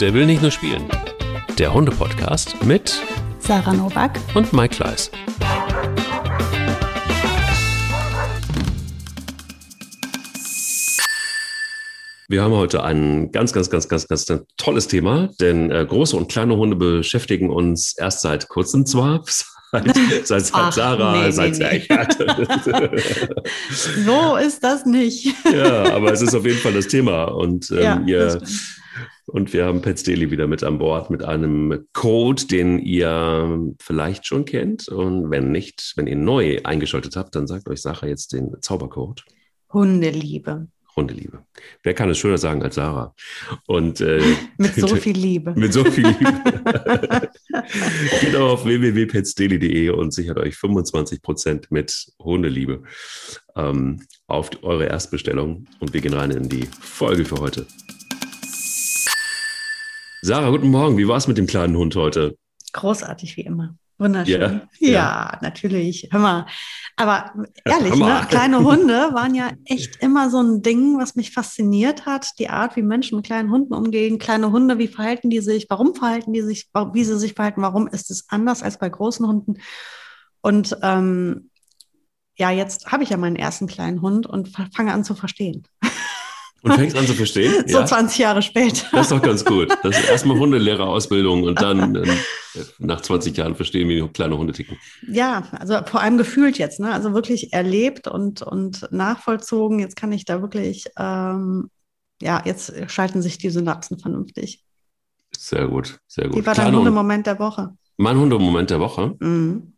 Der will nicht nur spielen. Der Hunde-Podcast mit Sarah Novak und Mike Kleiss. Wir haben heute ein ganz, ganz, ganz, ganz, ganz tolles Thema, denn äh, große und kleine Hunde beschäftigen uns erst seit kurzem zwar, seit, seit, seit Ach, Sarah, nee, seit nee, nee. So ist das nicht. ja, aber es ist auf jeden Fall das Thema und ähm, ja, ihr und wir haben Pets Daily wieder mit an Bord mit einem Code, den ihr vielleicht schon kennt. Und wenn nicht, wenn ihr neu eingeschaltet habt, dann sagt euch Sarah jetzt den Zaubercode. Hundeliebe. Hundeliebe. Wer kann es schöner sagen als Sarah? Und, äh, mit so viel Liebe. mit so viel Liebe. Geht auf www.petsdaily.de und sichert euch 25% mit Hundeliebe ähm, auf eure Erstbestellung. Und wir gehen rein in die Folge für heute. Sarah, guten Morgen. Wie war es mit dem kleinen Hund heute? Großartig wie immer. Wunderschön. Ja, ja. ja, natürlich. Hör mal. Aber ehrlich, ne? kleine Hunde waren ja echt immer so ein Ding, was mich fasziniert hat. Die Art, wie Menschen mit kleinen Hunden umgehen. Kleine Hunde, wie verhalten die sich? Warum verhalten die sich? Wie sie sich verhalten? Warum ist es anders als bei großen Hunden? Und ähm, ja, jetzt habe ich ja meinen ersten kleinen Hund und fange an zu verstehen. Und fängst an zu verstehen? so ja? 20 Jahre später. Das ist doch ganz gut. Das ist erstmal Hundelehrerausbildung und dann äh, nach 20 Jahren verstehen, wie kleine Hunde ticken. Ja, also vor allem gefühlt jetzt, ne? Also wirklich erlebt und, und nachvollzogen. Jetzt kann ich da wirklich, ähm, ja, jetzt schalten sich die Synapsen vernünftig. Sehr gut, sehr gut. Wie war dein Hundemoment der Woche? Mein Hundemoment der Woche? Mhm.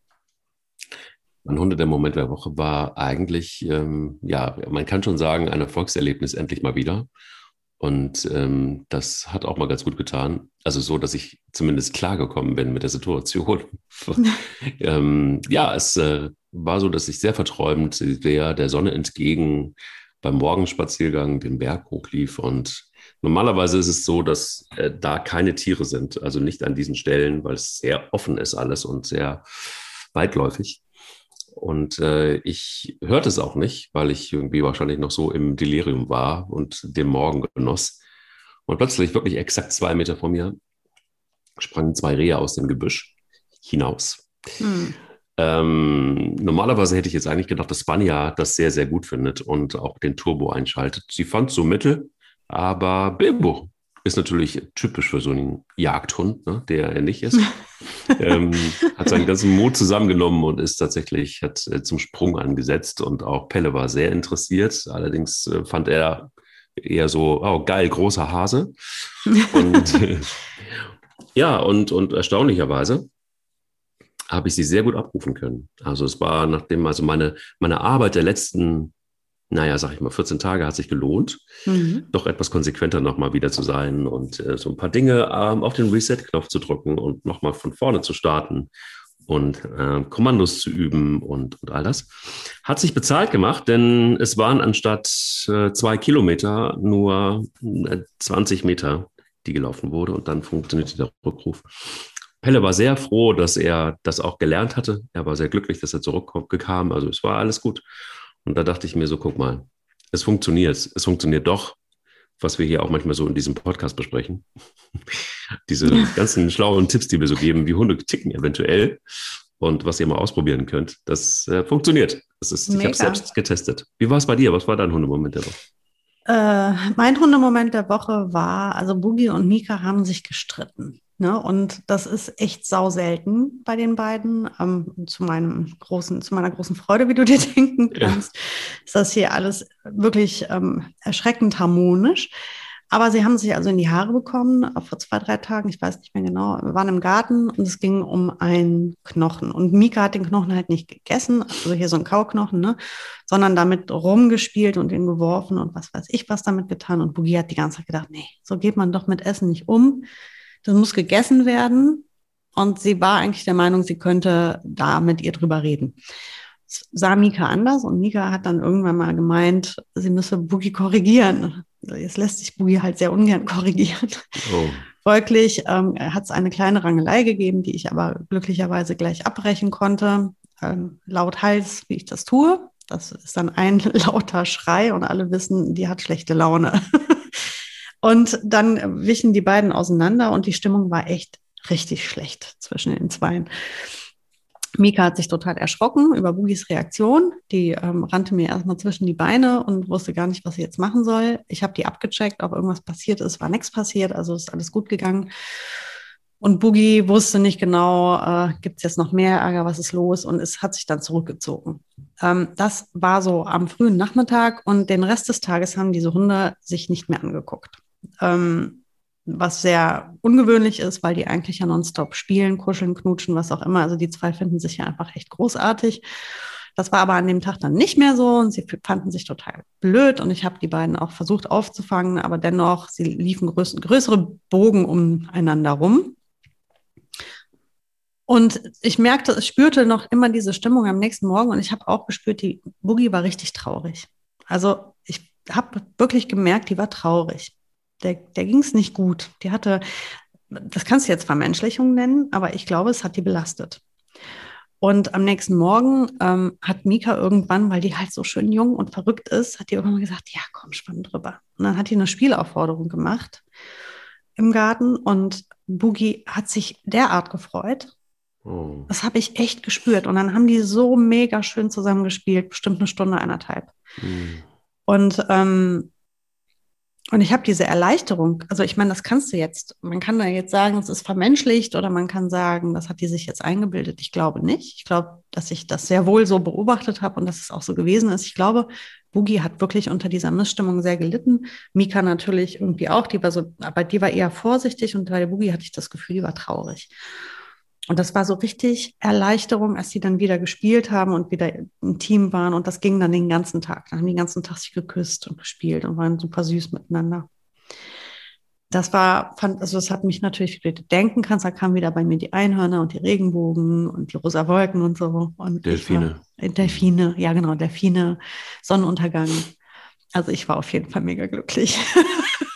Mein der Moment der Woche war eigentlich, ähm, ja, man kann schon sagen, ein Erfolgserlebnis endlich mal wieder. Und ähm, das hat auch mal ganz gut getan. Also so, dass ich zumindest klargekommen bin mit der Situation. ähm, ja, es äh, war so, dass ich sehr verträumt der, der Sonne entgegen beim Morgenspaziergang den Berg hochlief. Und normalerweise ist es so, dass äh, da keine Tiere sind. Also nicht an diesen Stellen, weil es sehr offen ist alles und sehr weitläufig. Und äh, ich hörte es auch nicht, weil ich irgendwie wahrscheinlich noch so im Delirium war und den Morgen genoss. Und plötzlich, wirklich exakt zwei Meter vor mir, sprangen zwei Rehe aus dem Gebüsch hinaus. Hm. Ähm, normalerweise hätte ich jetzt eigentlich gedacht, dass Spanja das sehr, sehr gut findet und auch den Turbo einschaltet. Sie fand so mittel, aber Bilbo ist natürlich typisch für so einen Jagdhund, ne, der er nicht ist. ähm, hat seinen ganzen Mut zusammengenommen und ist tatsächlich, hat äh, zum Sprung angesetzt und auch Pelle war sehr interessiert. Allerdings äh, fand er eher so, oh geil, großer Hase. Und äh, ja, und, und erstaunlicherweise habe ich sie sehr gut abrufen können. Also es war nachdem, also meine, meine Arbeit der letzten naja, sag ich mal, 14 Tage hat sich gelohnt, mhm. doch etwas konsequenter nochmal wieder zu sein und äh, so ein paar Dinge ähm, auf den Reset-Knopf zu drücken und nochmal von vorne zu starten und äh, Kommandos zu üben und, und all das. Hat sich bezahlt gemacht, denn es waren anstatt äh, zwei Kilometer nur 20 äh, Meter, die gelaufen wurde und dann funktionierte der Rückruf. Pelle war sehr froh, dass er das auch gelernt hatte. Er war sehr glücklich, dass er zurückkam. Also es war alles gut. Und da dachte ich mir so, guck mal, es funktioniert. Es funktioniert doch, was wir hier auch manchmal so in diesem Podcast besprechen. Diese ganzen schlauen Tipps, die wir so geben, wie Hunde ticken eventuell und was ihr mal ausprobieren könnt, das äh, funktioniert. Das ist, ich habe selbst getestet. Wie war es bei dir? Was war dein Hundemoment der Woche? Äh, mein Hundemoment der Woche war, also Boogie und Mika haben sich gestritten. Ne? Und das ist echt sau selten bei den beiden. Ähm, zu, meinem großen, zu meiner großen Freude, wie du dir denken kannst, ja. ist das hier alles wirklich ähm, erschreckend harmonisch. Aber sie haben sich also in die Haare bekommen vor zwei, drei Tagen, ich weiß nicht mehr genau. Wir waren im Garten und es ging um einen Knochen. Und Mika hat den Knochen halt nicht gegessen, also hier so ein Kauknochen, ne? sondern damit rumgespielt und ihn geworfen und was weiß ich was damit getan. Und Boogie hat die ganze Zeit gedacht, nee, so geht man doch mit Essen nicht um das muss gegessen werden. Und sie war eigentlich der Meinung, sie könnte da mit ihr drüber reden. Das sah Mika anders und Mika hat dann irgendwann mal gemeint, sie müsse Boogie korrigieren. Jetzt lässt sich Boogie halt sehr ungern korrigieren. Oh. Folglich ähm, hat es eine kleine Rangelei gegeben, die ich aber glücklicherweise gleich abbrechen konnte. Ähm, laut Hals, wie ich das tue. Das ist dann ein lauter Schrei und alle wissen, die hat schlechte Laune. Und dann wichen die beiden auseinander und die Stimmung war echt richtig schlecht zwischen den Zweien. Mika hat sich total erschrocken über Bugis Reaktion. Die ähm, rannte mir erstmal zwischen die Beine und wusste gar nicht, was sie jetzt machen soll. Ich habe die abgecheckt, ob irgendwas passiert ist. War nichts passiert, also ist alles gut gegangen. Und Boogie wusste nicht genau, äh, gibt es jetzt noch mehr Ärger, was ist los? Und es hat sich dann zurückgezogen. Ähm, das war so am frühen Nachmittag und den Rest des Tages haben diese Hunde sich nicht mehr angeguckt. Ähm, was sehr ungewöhnlich ist, weil die eigentlich ja nonstop spielen, kuscheln, knutschen, was auch immer. Also die zwei finden sich ja einfach echt großartig. Das war aber an dem Tag dann nicht mehr so und sie fanden sich total blöd und ich habe die beiden auch versucht aufzufangen, aber dennoch, sie liefen größ größere Bogen umeinander rum. Und ich merkte, ich spürte noch immer diese Stimmung am nächsten Morgen und ich habe auch gespürt, die Boogie war richtig traurig. Also ich habe wirklich gemerkt, die war traurig. Der, der ging es nicht gut. Die hatte, das kannst du jetzt Vermenschlichung nennen, aber ich glaube, es hat die belastet. Und am nächsten Morgen ähm, hat Mika irgendwann, weil die halt so schön jung und verrückt ist, hat die irgendwann gesagt, ja, komm, spann drüber. Und dann hat die eine Spielaufforderung gemacht im Garten und Boogie hat sich derart gefreut, Oh. Das habe ich echt gespürt. Und dann haben die so mega schön zusammengespielt, bestimmt eine Stunde, eineinhalb. Mhm. Und, ähm, und ich habe diese Erleichterung, also ich meine, das kannst du jetzt, man kann da jetzt sagen, es ist vermenschlicht oder man kann sagen, das hat die sich jetzt eingebildet. Ich glaube nicht. Ich glaube, dass ich das sehr wohl so beobachtet habe und dass es auch so gewesen ist. Ich glaube, Boogie hat wirklich unter dieser Missstimmung sehr gelitten. Mika natürlich irgendwie auch, die war so, aber die war eher vorsichtig und bei Boogie hatte ich das Gefühl, die war traurig. Und das war so richtig Erleichterung, als sie dann wieder gespielt haben und wieder ein Team waren. Und das ging dann den ganzen Tag. Dann haben die den ganzen Tag sich geküsst und gespielt und waren super süß miteinander. Das war, fand, also das hat mich natürlich, denken kannst, da kamen wieder bei mir die Einhörner und die Regenbogen und die rosa Wolken und so. Und Delfine. War, Delfine, ja genau, Delfine, Sonnenuntergang. Also ich war auf jeden Fall mega glücklich.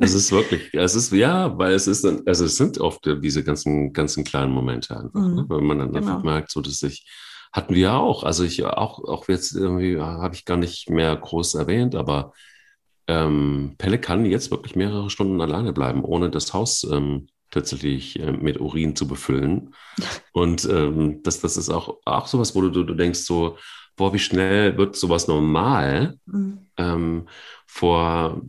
es ist wirklich, es ist, ja, weil es ist also es sind oft diese ganzen, ganzen kleinen Momente einfach, ne? mhm. ne? weil man dann genau. einfach merkt, so dass sich, hatten wir ja auch, also ich auch, auch jetzt irgendwie habe ich gar nicht mehr groß erwähnt, aber ähm, Pelle kann jetzt wirklich mehrere Stunden alleine bleiben, ohne das Haus ähm, tatsächlich äh, mit Urin zu befüllen. Und ähm, das, das ist auch, auch sowas, wo du, du denkst so, boah, wie schnell wird sowas normal? Mhm. Ähm, vor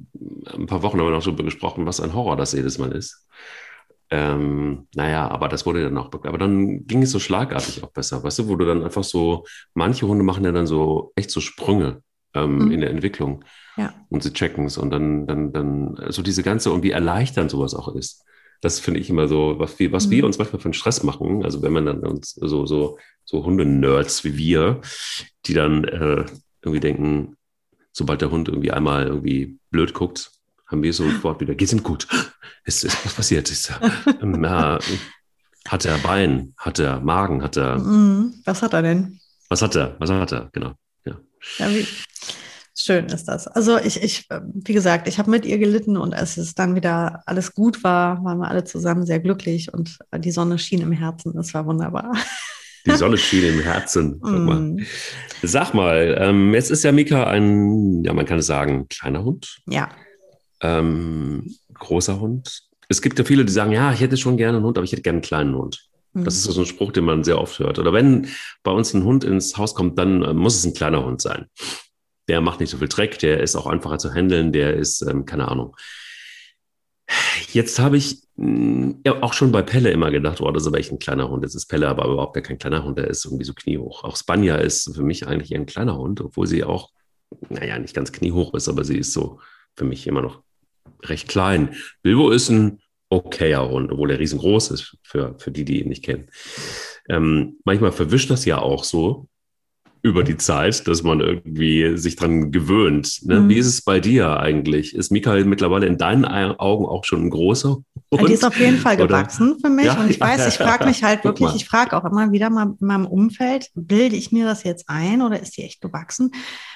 ein paar Wochen haben wir noch darüber gesprochen, was ein Horror das jedes Mal ist. Ähm, naja, aber das wurde dann auch, aber dann ging es so schlagartig auch besser, weißt du, wo du dann einfach so, manche Hunde machen ja dann so echt so Sprünge ähm, mhm. in der Entwicklung. Ja. Und sie checken es und dann, dann, dann, so diese ganze und wie erleichternd sowas auch ist. Das finde ich immer so, was wir, was mhm. wir uns manchmal für einen Stress machen. Also wenn man dann uns so, so, so Hunde-Nerds wie wir, die dann äh, irgendwie denken, sobald der Hund irgendwie einmal irgendwie blöd guckt, haben wir sofort wieder, geht's ihm gut? Ist, ist was passiert? Ist, ähm, ja, hat er Bein? Hat er Magen? Hat er. Mhm. Was hat er denn? Was hat er? Was hat er? Genau. Ja. ja wie schön ist das. Also ich, ich, wie gesagt, ich habe mit ihr gelitten und als es dann wieder alles gut war, waren wir alle zusammen sehr glücklich und die Sonne schien im Herzen. Das war wunderbar. Die Sonne schien im Herzen. Sag mal, mm. Sag mal ähm, jetzt ist ja Mika ein, ja, man kann es sagen, kleiner Hund. Ja. Ähm, großer Hund. Es gibt ja viele, die sagen, ja, ich hätte schon gerne einen Hund, aber ich hätte gerne einen kleinen Hund. Mhm. Das ist so ein Spruch, den man sehr oft hört. Oder wenn bei uns ein Hund ins Haus kommt, dann äh, muss es ein kleiner Hund sein. Der macht nicht so viel Dreck, der ist auch einfacher zu handeln, der ist, ähm, keine Ahnung, Jetzt habe ich mh, hm, ja auch schon bei Pelle immer gedacht, oh, das ist aber echt ein kleiner Hund. Jetzt ist Pelle aber überhaupt gar kein kleiner Hund, der ist irgendwie so kniehoch. Auch Spanja ist für mich eigentlich ein kleiner Hund, obwohl sie auch, naja, nicht ganz kniehoch ist, aber sie ist so für mich immer noch recht klein. Bilbo ist ein okayer Hund, obwohl er riesengroß ist, für, für die, die ihn nicht kennen. Ähm, manchmal verwischt das ja auch so, über die Zeit, dass man irgendwie sich dran gewöhnt. Ne? Mhm. Wie ist es bei dir eigentlich? Ist Michael mittlerweile in deinen Augen auch schon ein großer? Hund? Die ist auf jeden Fall gewachsen Oder? für mich. Ja, und ich weiß, ich frage mich halt wirklich, ich frage auch immer wieder mal in meinem Umfeld, bilde ich mir das jetzt ein oder ist die echt gewachsen?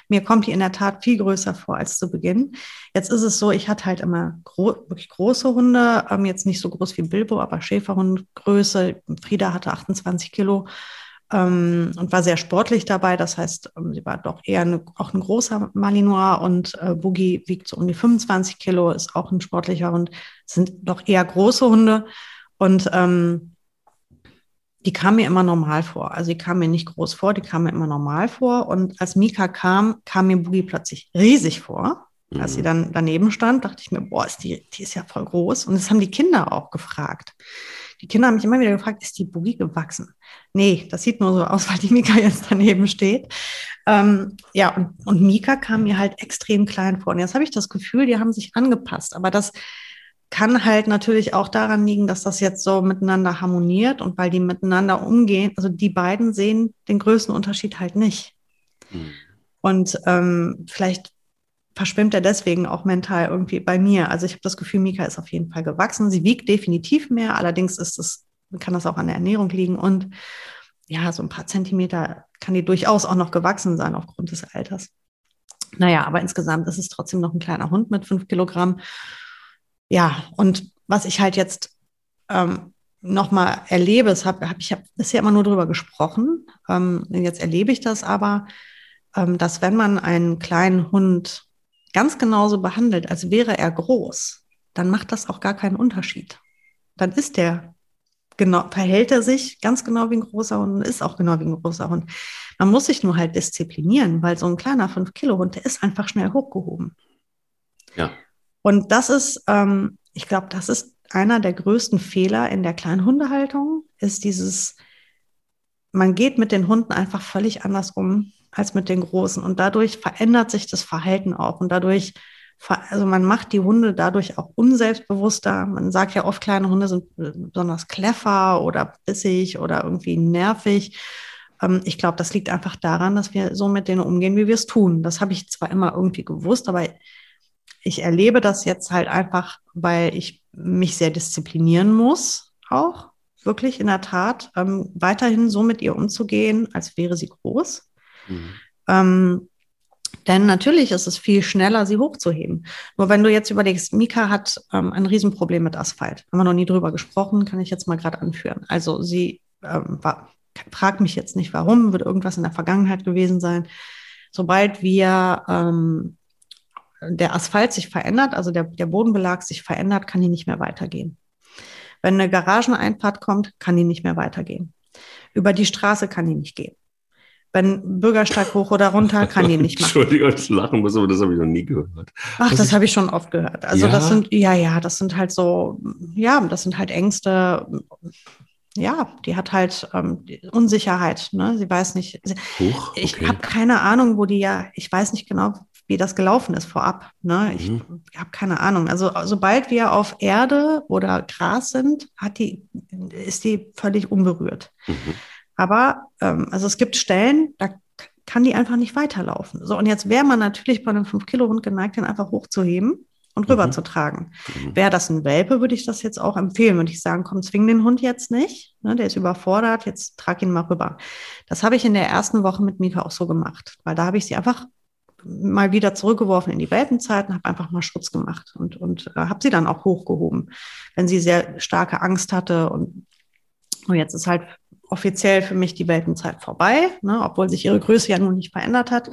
Mir kommt die in der Tat viel größer vor als zu Beginn. Jetzt ist es so, ich hatte halt immer gro wirklich große Hunde, ähm, jetzt nicht so groß wie Bilbo, aber Schäferhundgröße. Frieda hatte 28 Kilo ähm, und war sehr sportlich dabei. Das heißt, ähm, sie war doch eher eine, auch ein großer Malinois und äh, Boogie wiegt so um die 25 Kilo, ist auch ein sportlicher Hund. sind doch eher große Hunde und ähm, die kam mir immer normal vor. Also die kam mir nicht groß vor, die kam mir immer normal vor. Und als Mika kam, kam mir Boogie plötzlich riesig vor. Mhm. Als sie mhm. dann daneben stand, dachte ich mir, boah, ist die, die ist ja voll groß. Und das haben die Kinder auch gefragt. Die Kinder haben mich immer wieder gefragt, ist die Boogie gewachsen? Nee, das sieht nur so aus, weil die Mika jetzt daneben steht. Ähm, ja, und, und Mika kam mir halt extrem klein vor. Und jetzt habe ich das Gefühl, die haben sich angepasst. Aber das kann halt natürlich auch daran liegen, dass das jetzt so miteinander harmoniert und weil die miteinander umgehen. Also die beiden sehen den größten Unterschied halt nicht. Mhm. Und ähm, vielleicht verschwimmt er deswegen auch mental irgendwie bei mir. Also ich habe das Gefühl, Mika ist auf jeden Fall gewachsen. Sie wiegt definitiv mehr, allerdings ist es, kann das auch an der Ernährung liegen und ja, so ein paar Zentimeter kann die durchaus auch noch gewachsen sein aufgrund des Alters. Naja, aber insgesamt ist es trotzdem noch ein kleiner Hund mit fünf Kilogramm. Ja, und was ich halt jetzt ähm, nochmal erlebe, das hab, hab, ich habe bisher immer nur darüber gesprochen, ähm, jetzt erlebe ich das aber, ähm, dass wenn man einen kleinen Hund ganz genauso behandelt, als wäre er groß, dann macht das auch gar keinen Unterschied. Dann ist der genau, verhält er sich ganz genau wie ein großer Hund und ist auch genau wie ein großer Hund. Man muss sich nur halt disziplinieren, weil so ein kleiner 5-Kilo-Hund, der ist einfach schnell hochgehoben. Ja. Und das ist, ähm, ich glaube, das ist einer der größten Fehler in der kleinen Hundehaltung, ist dieses, man geht mit den Hunden einfach völlig anders um als mit den Großen. Und dadurch verändert sich das Verhalten auch. Und dadurch, also man macht die Hunde dadurch auch unselbstbewusster. Man sagt ja oft, kleine Hunde sind besonders clever oder bissig oder irgendwie nervig. Ähm, ich glaube, das liegt einfach daran, dass wir so mit denen umgehen, wie wir es tun. Das habe ich zwar immer irgendwie gewusst, aber ich erlebe das jetzt halt einfach, weil ich mich sehr disziplinieren muss, auch wirklich in der Tat, ähm, weiterhin so mit ihr umzugehen, als wäre sie groß. Mhm. Ähm, denn natürlich ist es viel schneller, sie hochzuheben. Nur wenn du jetzt überlegst, Mika hat ähm, ein Riesenproblem mit Asphalt. Haben wir noch nie drüber gesprochen, kann ich jetzt mal gerade anführen. Also sie ähm, war, frag mich jetzt nicht warum, wird irgendwas in der Vergangenheit gewesen sein. Sobald wir ähm, der Asphalt sich verändert, also der, der Bodenbelag sich verändert, kann die nicht mehr weitergehen. Wenn eine Garageneinfahrt kommt, kann die nicht mehr weitergehen. Über die Straße kann die nicht gehen wenn Bürgersteig hoch oder runter, kann die nicht machen. Entschuldigung, ich lachen muss, aber das habe ich noch nie gehört. Ach, das, das habe ich schon oft gehört. Also ja? das sind, ja, ja, das sind halt so, ja, das sind halt Ängste. Ja, die hat halt ähm, Unsicherheit. Ne? Sie weiß nicht. Huch, okay. Ich habe keine Ahnung, wo die ja, ich weiß nicht genau, wie das gelaufen ist vorab. Ne? Ich, mhm. habe keine Ahnung. Also sobald wir auf Erde oder Gras sind, hat die, ist die völlig unberührt. Mhm. Aber ähm, also es gibt Stellen, da kann die einfach nicht weiterlaufen. So, und jetzt wäre man natürlich bei einem 5-Kilo-Hund geneigt, den einfach hochzuheben und rüberzutragen. Mhm. Wäre das ein Welpe, würde ich das jetzt auch empfehlen. Würde ich sagen, komm, zwing den Hund jetzt nicht. Ne, der ist überfordert, jetzt trag ihn mal rüber. Das habe ich in der ersten Woche mit Mika auch so gemacht, weil da habe ich sie einfach mal wieder zurückgeworfen in die Welpenzeit und habe einfach mal Schutz gemacht und, und äh, habe sie dann auch hochgehoben, wenn sie sehr starke Angst hatte. Und, und jetzt ist halt offiziell für mich die Welpenzeit vorbei, ne, obwohl sich ihre Größe ja nun nicht verändert hat.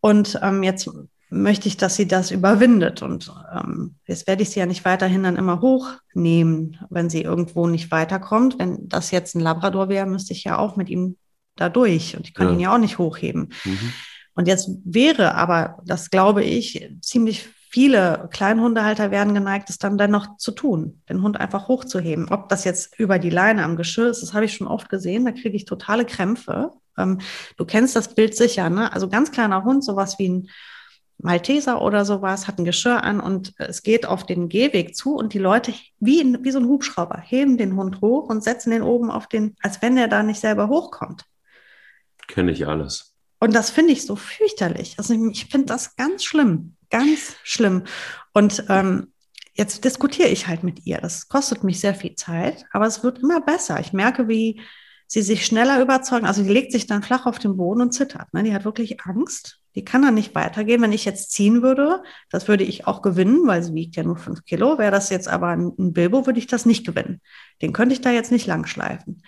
Und ähm, jetzt möchte ich, dass sie das überwindet. Und ähm, jetzt werde ich sie ja nicht weiterhin dann immer hochnehmen, wenn sie irgendwo nicht weiterkommt. Wenn das jetzt ein Labrador wäre, müsste ich ja auch mit ihm da durch. Und ich kann ja. ihn ja auch nicht hochheben. Mhm. Und jetzt wäre aber, das glaube ich, ziemlich viele Kleinhundehalter werden geneigt, es dann dennoch zu tun, den Hund einfach hochzuheben. Ob das jetzt über die Leine am Geschirr ist, das habe ich schon oft gesehen, da kriege ich totale Krämpfe. Ähm, du kennst das Bild sicher, ne? Also ganz kleiner Hund, sowas wie ein Malteser oder sowas, hat ein Geschirr an und es geht auf den Gehweg zu und die Leute, wie, in, wie so ein Hubschrauber, heben den Hund hoch und setzen den oben auf den, als wenn der da nicht selber hochkommt. Kenne ich alles. Und das finde ich so fürchterlich. Also ich finde das ganz schlimm. Ganz schlimm. Und ähm, jetzt diskutiere ich halt mit ihr. Das kostet mich sehr viel Zeit, aber es wird immer besser. Ich merke, wie sie sich schneller überzeugen. Also die legt sich dann flach auf den Boden und zittert. Ne? Die hat wirklich Angst. Die kann dann nicht weitergehen. Wenn ich jetzt ziehen würde, das würde ich auch gewinnen, weil sie wiegt ja nur fünf Kilo. Wäre das jetzt aber ein, Bilbo, würde ich das nicht gewinnen. Den könnte ich da jetzt nicht langschleifen.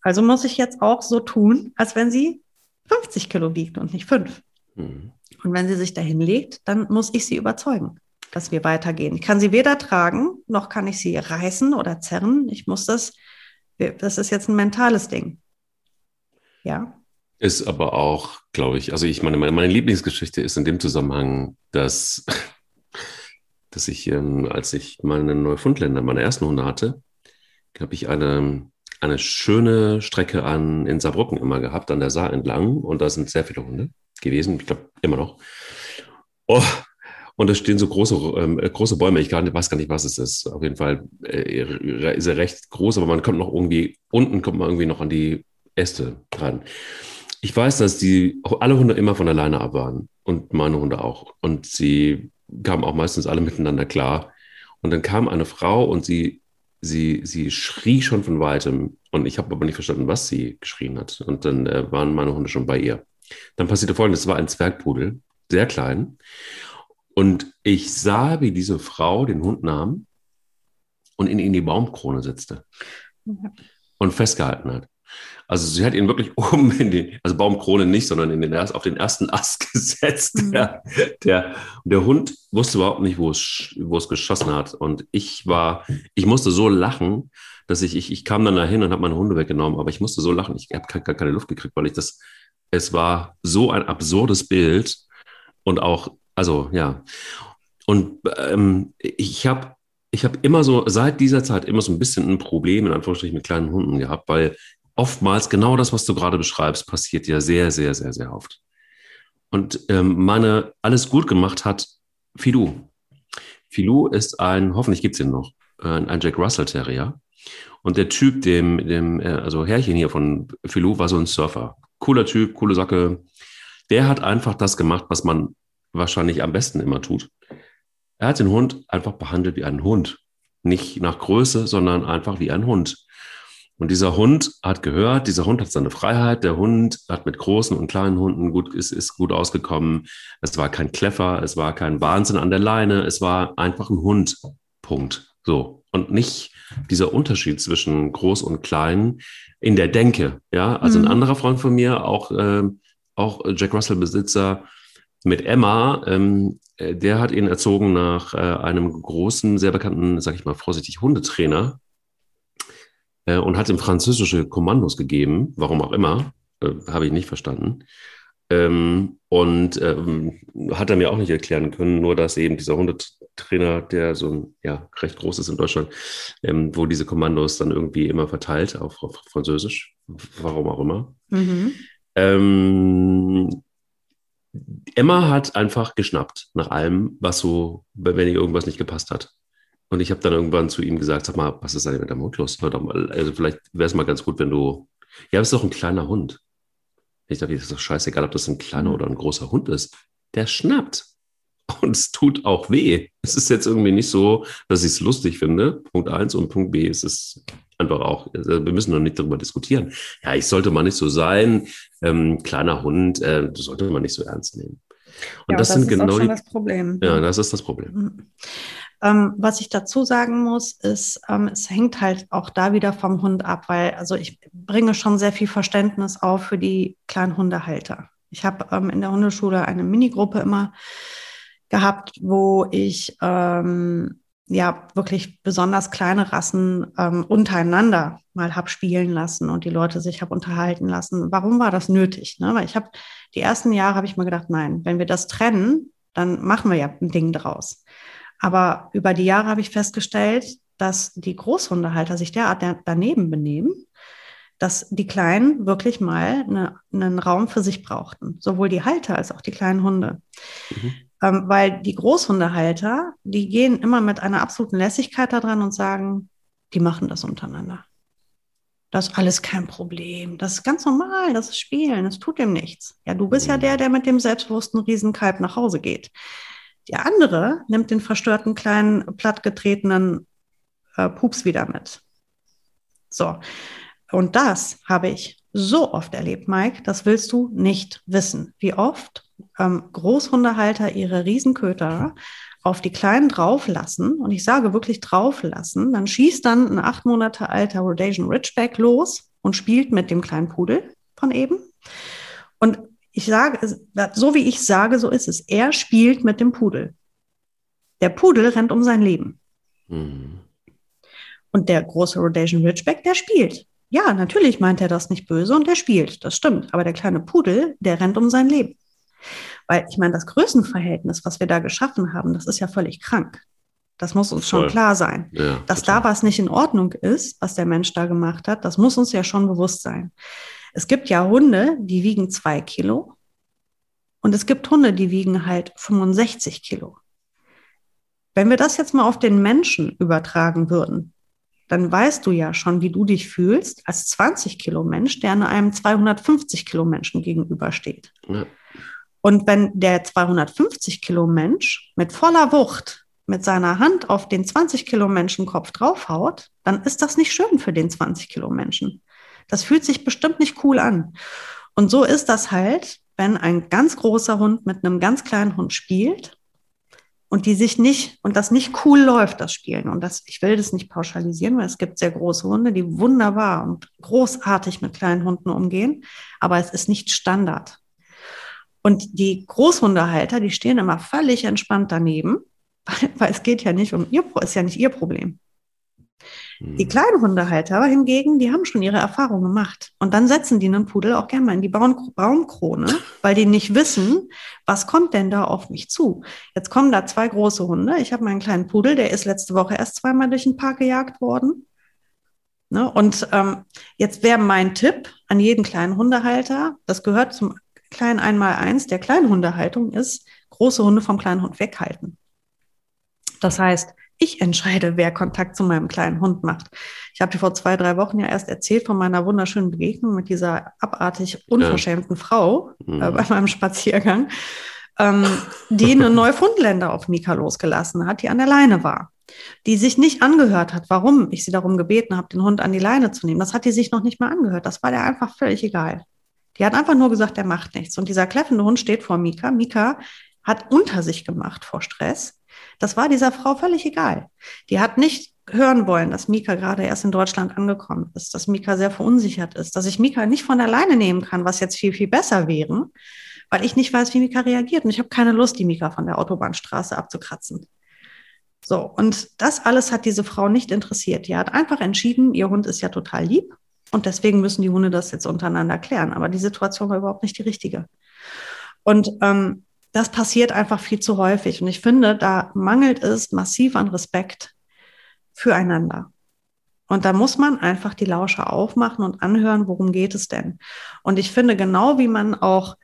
Also muss ich jetzt auch so tun, als wenn sie 50 Kilo wiegt und nicht 5. Mhm. Und wenn sie sich dahin legt, dann muss ich sie überzeugen, dass wir weitergehen. Ich kann sie weder tragen, noch kann ich sie reißen oder zerren. Ich muss das, das ist jetzt ein mentales Ding. Ja. Ist aber auch, glaube ich, also ich meine, meine, Lieblingsgeschichte ist in dem Zusammenhang, dass, dass ich, ähm, als ich meine Neufundländer, meine ersten Hunde hatte, habe ich eine, eine schöne Strecke an, in Saarbrücken immer gehabt, an der Saar entlang. Und da sind sehr viele Hunde gewesen, ich glaube immer noch. Oh, und da stehen so große, ähm, große Bäume. Ich nicht, weiß gar nicht, was es ist. Auf jeden Fall äh, ist er recht groß, aber man kommt noch irgendwie, unten kommt man irgendwie noch an die Äste dran. Ich weiß, dass die alle Hunde immer von alleine ab waren und meine Hunde auch. Und sie kamen auch meistens alle miteinander klar. Und dann kam eine Frau und sie, sie, sie schrie schon von weitem. Und ich habe aber nicht verstanden, was sie geschrien hat. Und dann äh, waren meine Hunde schon bei ihr. Dann passierte Folgendes: Es war ein Zwergpudel, sehr klein. Und ich sah, wie diese Frau den Hund nahm und ihn in die Baumkrone setzte ja. und festgehalten hat. Also sie hat ihn wirklich oben in die, also Baumkrone nicht, sondern in den, auf den ersten Ast gesetzt. Mhm. Der, der, der Hund wusste überhaupt nicht, wo es, wo es geschossen hat. Und ich war, ich musste so lachen, dass ich, ich, ich kam dann dahin und habe meine Hunde weggenommen, aber ich musste so lachen, ich habe gar keine Luft gekriegt, weil ich das, es war so ein absurdes Bild und auch, also ja. Und ähm, ich habe ich habe immer so, seit dieser Zeit immer so ein bisschen ein Problem, in Anführungsstrichen, mit kleinen Hunden gehabt, weil oftmals genau das, was du gerade beschreibst, passiert ja sehr, sehr, sehr, sehr oft. Und ähm, meine alles gut gemacht hat Filou. Filou ist ein, hoffentlich gibt es ihn noch, äh, ein Jack Russell Terrier. Und der Typ, dem, dem äh, also Herrchen hier von Filou, war so ein Surfer. Cooler Typ, coole Sacke. Der hat einfach das gemacht, was man wahrscheinlich am besten immer tut. Er hat den Hund einfach behandelt wie einen Hund. Nicht nach Größe, sondern einfach wie ein Hund. Und dieser Hund hat gehört, dieser Hund hat seine Freiheit. Der Hund hat mit großen und kleinen Hunden gut, ist, ist gut ausgekommen. Es war kein Kleffer, es war kein Wahnsinn an der Leine, es war einfach ein Hund. Punkt. So. Und nicht dieser Unterschied zwischen groß und klein in der Denke. Ja, also mhm. ein anderer Freund von mir, auch, äh, auch Jack Russell Besitzer mit Emma, ähm, äh, der hat ihn erzogen nach äh, einem großen, sehr bekannten, sag ich mal vorsichtig, Hundetrainer, äh, und hat ihm französische Kommandos gegeben, warum auch immer, äh, habe ich nicht verstanden. Ähm, und ähm, hat er mir auch nicht erklären können, nur dass eben dieser Hundetrainer, der so ein, ja, recht groß ist in Deutschland, ähm, wo diese Kommandos dann irgendwie immer verteilt auf, auf Französisch, warum auch immer. Mhm. Ähm, Emma hat einfach geschnappt nach allem, was so, wenn ihr irgendwas nicht gepasst hat. Und ich habe dann irgendwann zu ihm gesagt, sag mal, was ist eigentlich mit deinem Hund los? Hör doch mal, also vielleicht wäre es mal ganz gut, wenn du, ja, das ist doch ein kleiner Hund. Ich dachte, das ist doch scheißegal, ob das ein kleiner oder ein großer Hund ist. Der schnappt. Und es tut auch weh. Es ist jetzt irgendwie nicht so, dass ich es lustig finde. Punkt eins und Punkt B ist es einfach auch. Also wir müssen noch nicht darüber diskutieren. Ja, ich sollte mal nicht so sein. Ähm, kleiner Hund, äh, das sollte man nicht so ernst nehmen. Und ja, das, das, sind genau die, das Problem. Ja, das ist das Problem. Ähm, was ich dazu sagen muss, ist, ähm, es hängt halt auch da wieder vom Hund ab, weil also ich bringe schon sehr viel Verständnis auf für die kleinen Hundehalter. Ich habe ähm, in der Hundeschule eine Minigruppe immer gehabt, wo ich ähm, ja wirklich besonders kleine Rassen ähm, untereinander mal hab spielen lassen und die Leute sich hab unterhalten lassen. Warum war das nötig? Ne? Weil ich habe die ersten Jahre habe ich mir gedacht, nein, wenn wir das trennen, dann machen wir ja ein Ding draus. Aber über die Jahre habe ich festgestellt, dass die Großhundehalter sich derart daneben benehmen, dass die Kleinen wirklich mal eine, einen Raum für sich brauchten, sowohl die Halter als auch die kleinen Hunde. Mhm. Ähm, weil die Großhundehalter, die gehen immer mit einer absoluten Lässigkeit da dran und sagen, die machen das untereinander. Das ist alles kein Problem. Das ist ganz normal, das ist Spielen, das tut dem nichts. Ja, du bist ja mhm. der, der mit dem selbstbewussten Riesenkalb nach Hause geht. Der andere nimmt den verstörten kleinen, plattgetretenen äh, Pups wieder mit. So. Und das habe ich so oft erlebt, Mike, das willst du nicht wissen. Wie oft ähm, Großhundehalter ihre Riesenköter auf die Kleinen drauflassen, und ich sage wirklich drauflassen, dann schießt dann ein acht Monate alter Rhodesian Ridgeback los, und spielt mit dem kleinen Pudel von eben. Und ich sage, so wie ich sage, so ist es. Er spielt mit dem Pudel. Der Pudel rennt um sein Leben. Mhm. Und der große Rhodesian Ridgeback, der spielt. Ja, natürlich meint er das nicht böse und der spielt. Das stimmt. Aber der kleine Pudel, der rennt um sein Leben. Weil ich meine, das Größenverhältnis, was wir da geschaffen haben, das ist ja völlig krank. Das muss uns Voll. schon klar sein. Ja, Dass total. da was nicht in Ordnung ist, was der Mensch da gemacht hat, das muss uns ja schon bewusst sein. Es gibt ja Hunde, die wiegen zwei Kilo. Und es gibt Hunde, die wiegen halt 65 Kilo. Wenn wir das jetzt mal auf den Menschen übertragen würden, dann weißt du ja schon, wie du dich fühlst als 20 Kilo Mensch, der einem 250 Kilo Menschen gegenübersteht. Ja. Und wenn der 250 Kilo Mensch mit voller Wucht mit seiner Hand auf den 20 Kilo Menschenkopf draufhaut, dann ist das nicht schön für den 20 Kilo Menschen. Das fühlt sich bestimmt nicht cool an. Und so ist das halt, wenn ein ganz großer Hund mit einem ganz kleinen Hund spielt und die sich nicht und das nicht cool läuft, das Spielen. Und das, ich will das nicht pauschalisieren, weil es gibt sehr große Hunde, die wunderbar und großartig mit kleinen Hunden umgehen, aber es ist nicht Standard. Und die Großhundehalter, die stehen immer völlig entspannt daneben, weil, es geht ja nicht um ihr, ist ja nicht ihr Problem. Die hm. kleinen Hundehalter hingegen, die haben schon ihre Erfahrungen gemacht. Und dann setzen die einen Pudel auch gerne mal in die Baumkrone, weil die nicht wissen, was kommt denn da auf mich zu. Jetzt kommen da zwei große Hunde. Ich habe meinen kleinen Pudel, der ist letzte Woche erst zweimal durch den Park gejagt worden. Ne? Und ähm, jetzt wäre mein Tipp an jeden kleinen Hundehalter, das gehört zum kleinen Einmaleins der Kleinhundehaltung ist, große Hunde vom kleinen Hund weghalten. Das heißt, ich entscheide, wer Kontakt zu meinem kleinen Hund macht. Ich habe dir vor zwei, drei Wochen ja erst erzählt von meiner wunderschönen Begegnung mit dieser abartig unverschämten ja. Frau mhm. äh, bei meinem Spaziergang, ähm, die eine Neufundländer auf Mika losgelassen hat, die an der Leine war. Die sich nicht angehört hat, warum ich sie darum gebeten habe, den Hund an die Leine zu nehmen. Das hat die sich noch nicht mal angehört. Das war der einfach völlig egal. Die hat einfach nur gesagt, er macht nichts. Und dieser kläffende Hund steht vor Mika. Mika hat unter sich gemacht vor Stress. Das war dieser Frau völlig egal. Die hat nicht hören wollen, dass Mika gerade erst in Deutschland angekommen ist, dass Mika sehr verunsichert ist, dass ich Mika nicht von alleine nehmen kann, was jetzt viel, viel besser wäre, weil ich nicht weiß, wie Mika reagiert. Und ich habe keine Lust, die Mika von der Autobahnstraße abzukratzen. So, und das alles hat diese Frau nicht interessiert. Die hat einfach entschieden, ihr Hund ist ja total lieb und deswegen müssen die Hunde das jetzt untereinander klären. Aber die Situation war überhaupt nicht die richtige. Und ähm, das passiert einfach viel zu häufig. Und ich finde, da mangelt es massiv an Respekt füreinander. Und da muss man einfach die Lauscher aufmachen und anhören, worum geht es denn. Und ich finde, genau wie man auch,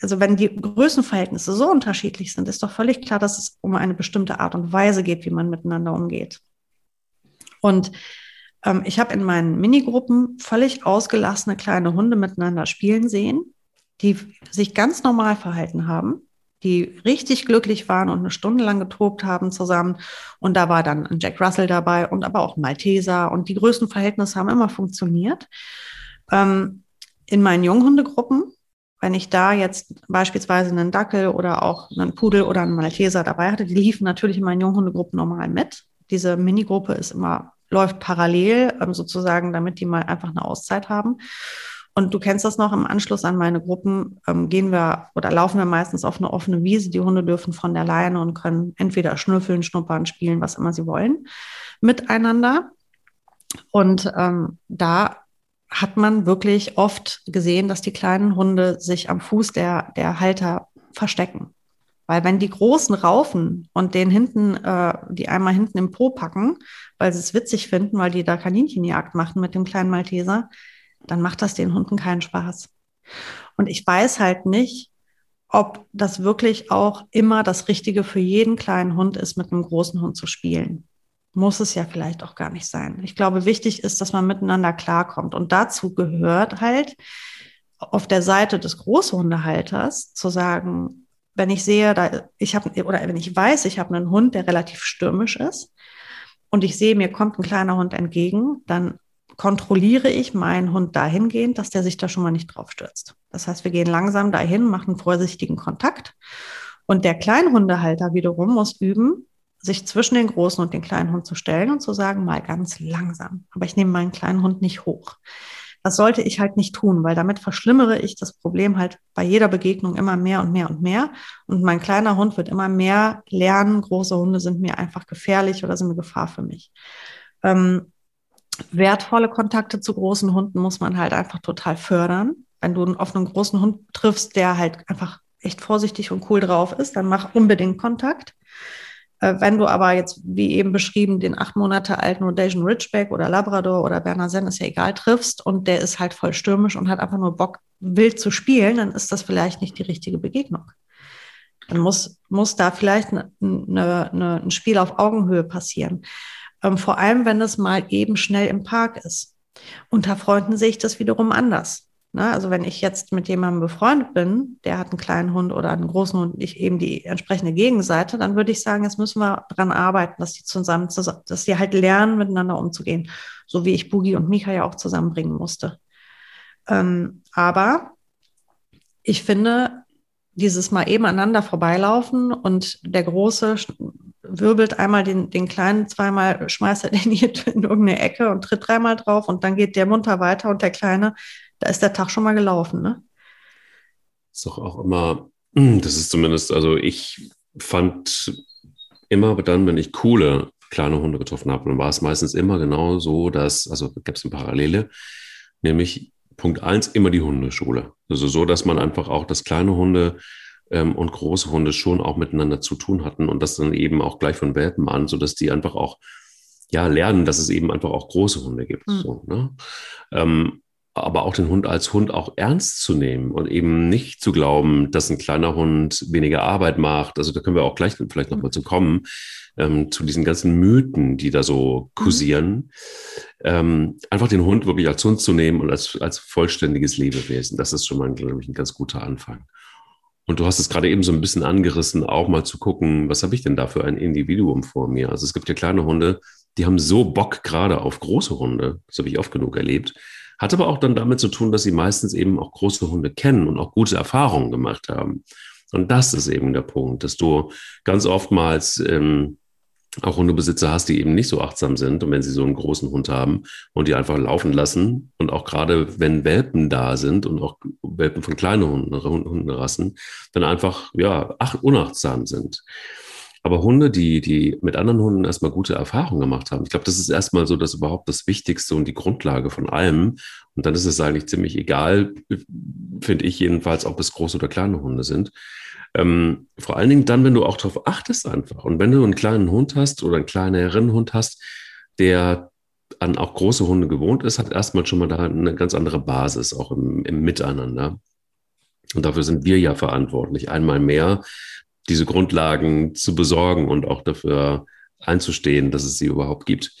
also wenn die Größenverhältnisse so unterschiedlich sind, ist doch völlig klar, dass es um eine bestimmte Art und Weise geht, wie man miteinander umgeht. Und ähm, ich habe in meinen Minigruppen völlig ausgelassene kleine Hunde miteinander spielen sehen, die sich ganz normal verhalten haben, die richtig glücklich waren und eine Stunde lang getobt haben zusammen. Und da war dann ein Jack Russell dabei und aber auch ein Malteser. Und die größten Verhältnisse haben immer funktioniert. Ähm, in meinen Junghundegruppen, wenn ich da jetzt beispielsweise einen Dackel oder auch einen Pudel oder einen Malteser dabei hatte, die liefen natürlich in meinen Junghundegruppen normal mit. Diese Minigruppe ist immer läuft parallel ähm, sozusagen, damit die mal einfach eine Auszeit haben. Und du kennst das noch, im Anschluss an meine Gruppen ähm, gehen wir oder laufen wir meistens auf eine offene Wiese. Die Hunde dürfen von der Leine und können entweder schnüffeln, schnuppern, spielen, was immer sie wollen, miteinander. Und ähm, da hat man wirklich oft gesehen, dass die kleinen Hunde sich am Fuß der, der Halter verstecken. Weil wenn die Großen raufen und den hinten, äh, die einmal hinten im Po packen, weil sie es witzig finden, weil die da Kaninchenjagd machen mit dem kleinen Malteser, dann macht das den Hunden keinen Spaß. Und ich weiß halt nicht, ob das wirklich auch immer das Richtige für jeden kleinen Hund ist, mit einem großen Hund zu spielen. Muss es ja vielleicht auch gar nicht sein. Ich glaube, wichtig ist, dass man miteinander klarkommt. Und dazu gehört halt auf der Seite des Großhundehalters zu sagen, wenn ich sehe, da ich habe oder wenn ich weiß, ich habe einen Hund, der relativ stürmisch ist und ich sehe, mir kommt ein kleiner Hund entgegen, dann kontrolliere ich meinen Hund dahingehend, dass der sich da schon mal nicht drauf stürzt. Das heißt, wir gehen langsam dahin, machen vorsichtigen Kontakt. Und der Kleinhundehalter wiederum muss üben, sich zwischen den großen und den kleinen Hund zu stellen und zu sagen, mal ganz langsam. Aber ich nehme meinen kleinen Hund nicht hoch. Das sollte ich halt nicht tun, weil damit verschlimmere ich das Problem halt bei jeder Begegnung immer mehr und mehr und mehr. Und mein kleiner Hund wird immer mehr lernen, große Hunde sind mir einfach gefährlich oder sind eine Gefahr für mich. Ähm, wertvolle Kontakte zu großen Hunden muss man halt einfach total fördern. Wenn du einen großen Hund triffst, der halt einfach echt vorsichtig und cool drauf ist, dann mach unbedingt Kontakt. Äh, wenn du aber jetzt, wie eben beschrieben, den acht Monate alten Rhodesian Ridgeback oder Labrador oder Berner Sen, ist ja egal, triffst und der ist halt voll stürmisch und hat einfach nur Bock, wild zu spielen, dann ist das vielleicht nicht die richtige Begegnung. Dann muss, muss da vielleicht eine, eine, eine, ein Spiel auf Augenhöhe passieren. Ähm, vor allem, wenn es mal eben schnell im Park ist. Unter Freunden sehe ich das wiederum anders. Ne? Also wenn ich jetzt mit jemandem befreundet bin, der hat einen kleinen Hund oder einen großen Hund, ich eben die entsprechende Gegenseite, dann würde ich sagen, jetzt müssen wir daran arbeiten, dass die zusammen, dass die halt lernen, miteinander umzugehen. So wie ich Bugi und Mika ja auch zusammenbringen musste. Ähm, aber ich finde, dieses mal eben aneinander vorbeilaufen und der Große wirbelt einmal den, den Kleinen zweimal, schmeißt er den hier in irgendeine Ecke und tritt dreimal drauf und dann geht der munter weiter und der Kleine, da ist der Tag schon mal gelaufen, ne? Ist doch auch immer, das ist zumindest, also ich fand immer dann, wenn ich coole kleine Hunde getroffen habe, dann war es meistens immer genau so, dass, also gab es eine Parallele, nämlich Punkt eins immer die Hundeschule. Also so, dass man einfach auch das kleine Hunde ähm, und große Hunde schon auch miteinander zu tun hatten und das dann eben auch gleich von Welpen an, sodass die einfach auch ja lernen, dass es eben einfach auch große Hunde gibt. Mhm. So, ne? ähm, aber auch den Hund als Hund auch ernst zu nehmen und eben nicht zu glauben, dass ein kleiner Hund weniger Arbeit macht. Also da können wir auch gleich vielleicht nochmal zu kommen, ähm, zu diesen ganzen Mythen, die da so kursieren. Mhm. Ähm, einfach den Hund wirklich als Hund zu nehmen und als, als vollständiges Lebewesen. Das ist schon mal, glaube ich, ein ganz guter Anfang. Und du hast es gerade eben so ein bisschen angerissen, auch mal zu gucken, was habe ich denn da für ein Individuum vor mir? Also es gibt ja kleine Hunde, die haben so Bock gerade auf große Hunde. Das habe ich oft genug erlebt. Hat aber auch dann damit zu tun, dass sie meistens eben auch große Hunde kennen und auch gute Erfahrungen gemacht haben. Und das ist eben der Punkt, dass du ganz oftmals ähm, auch Hundebesitzer hast, die eben nicht so achtsam sind und wenn sie so einen großen Hund haben und die einfach laufen lassen und auch gerade wenn Welpen da sind und auch Welpen von kleinen Hunden, Hunderassen, dann einfach ja ach, unachtsam sind. Aber Hunde, die, die mit anderen Hunden erstmal gute Erfahrungen gemacht haben, ich glaube, das ist erstmal so das überhaupt das Wichtigste und die Grundlage von allem. Und dann ist es eigentlich ziemlich egal, finde ich jedenfalls, ob es große oder kleine Hunde sind. Ähm, vor allen Dingen dann, wenn du auch darauf achtest einfach. Und wenn du einen kleinen Hund hast oder einen kleineren Hund hast, der an auch große Hunde gewohnt ist, hat erstmal schon mal da eine ganz andere Basis, auch im, im Miteinander. Und dafür sind wir ja verantwortlich, einmal mehr diese Grundlagen zu besorgen und auch dafür einzustehen, dass es sie überhaupt gibt.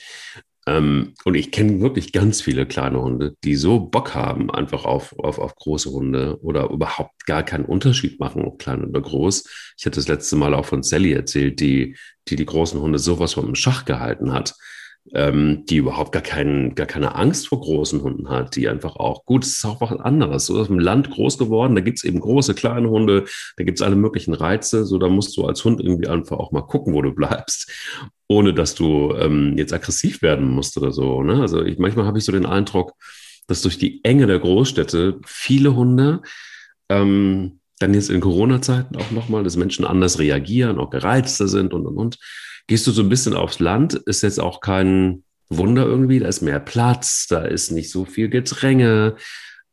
Ähm, und ich kenne wirklich ganz viele kleine Hunde, die so Bock haben, einfach auf, auf, auf große Hunde oder überhaupt gar keinen Unterschied machen, ob klein oder groß. Ich hatte das letzte Mal auch von Sally erzählt, die die, die großen Hunde sowas vom Schach gehalten hat ähm, die überhaupt gar, keinen, gar keine Angst vor großen Hunden hat, die einfach auch, gut, es ist auch was anderes. So ist im Land groß geworden, da gibt es eben große, kleine Hunde, da gibt es alle möglichen Reize, so da musst du als Hund irgendwie einfach auch mal gucken, wo du bleibst, ohne dass du ähm, jetzt aggressiv werden musst oder so. Ne? Also ich, manchmal habe ich so den Eindruck, dass durch die Enge der Großstädte viele Hunde ähm, dann jetzt in Corona-Zeiten auch nochmal, dass Menschen anders reagieren, auch gereizter sind und und und Gehst du so ein bisschen aufs Land, ist jetzt auch kein Wunder irgendwie, da ist mehr Platz, da ist nicht so viel Gedränge.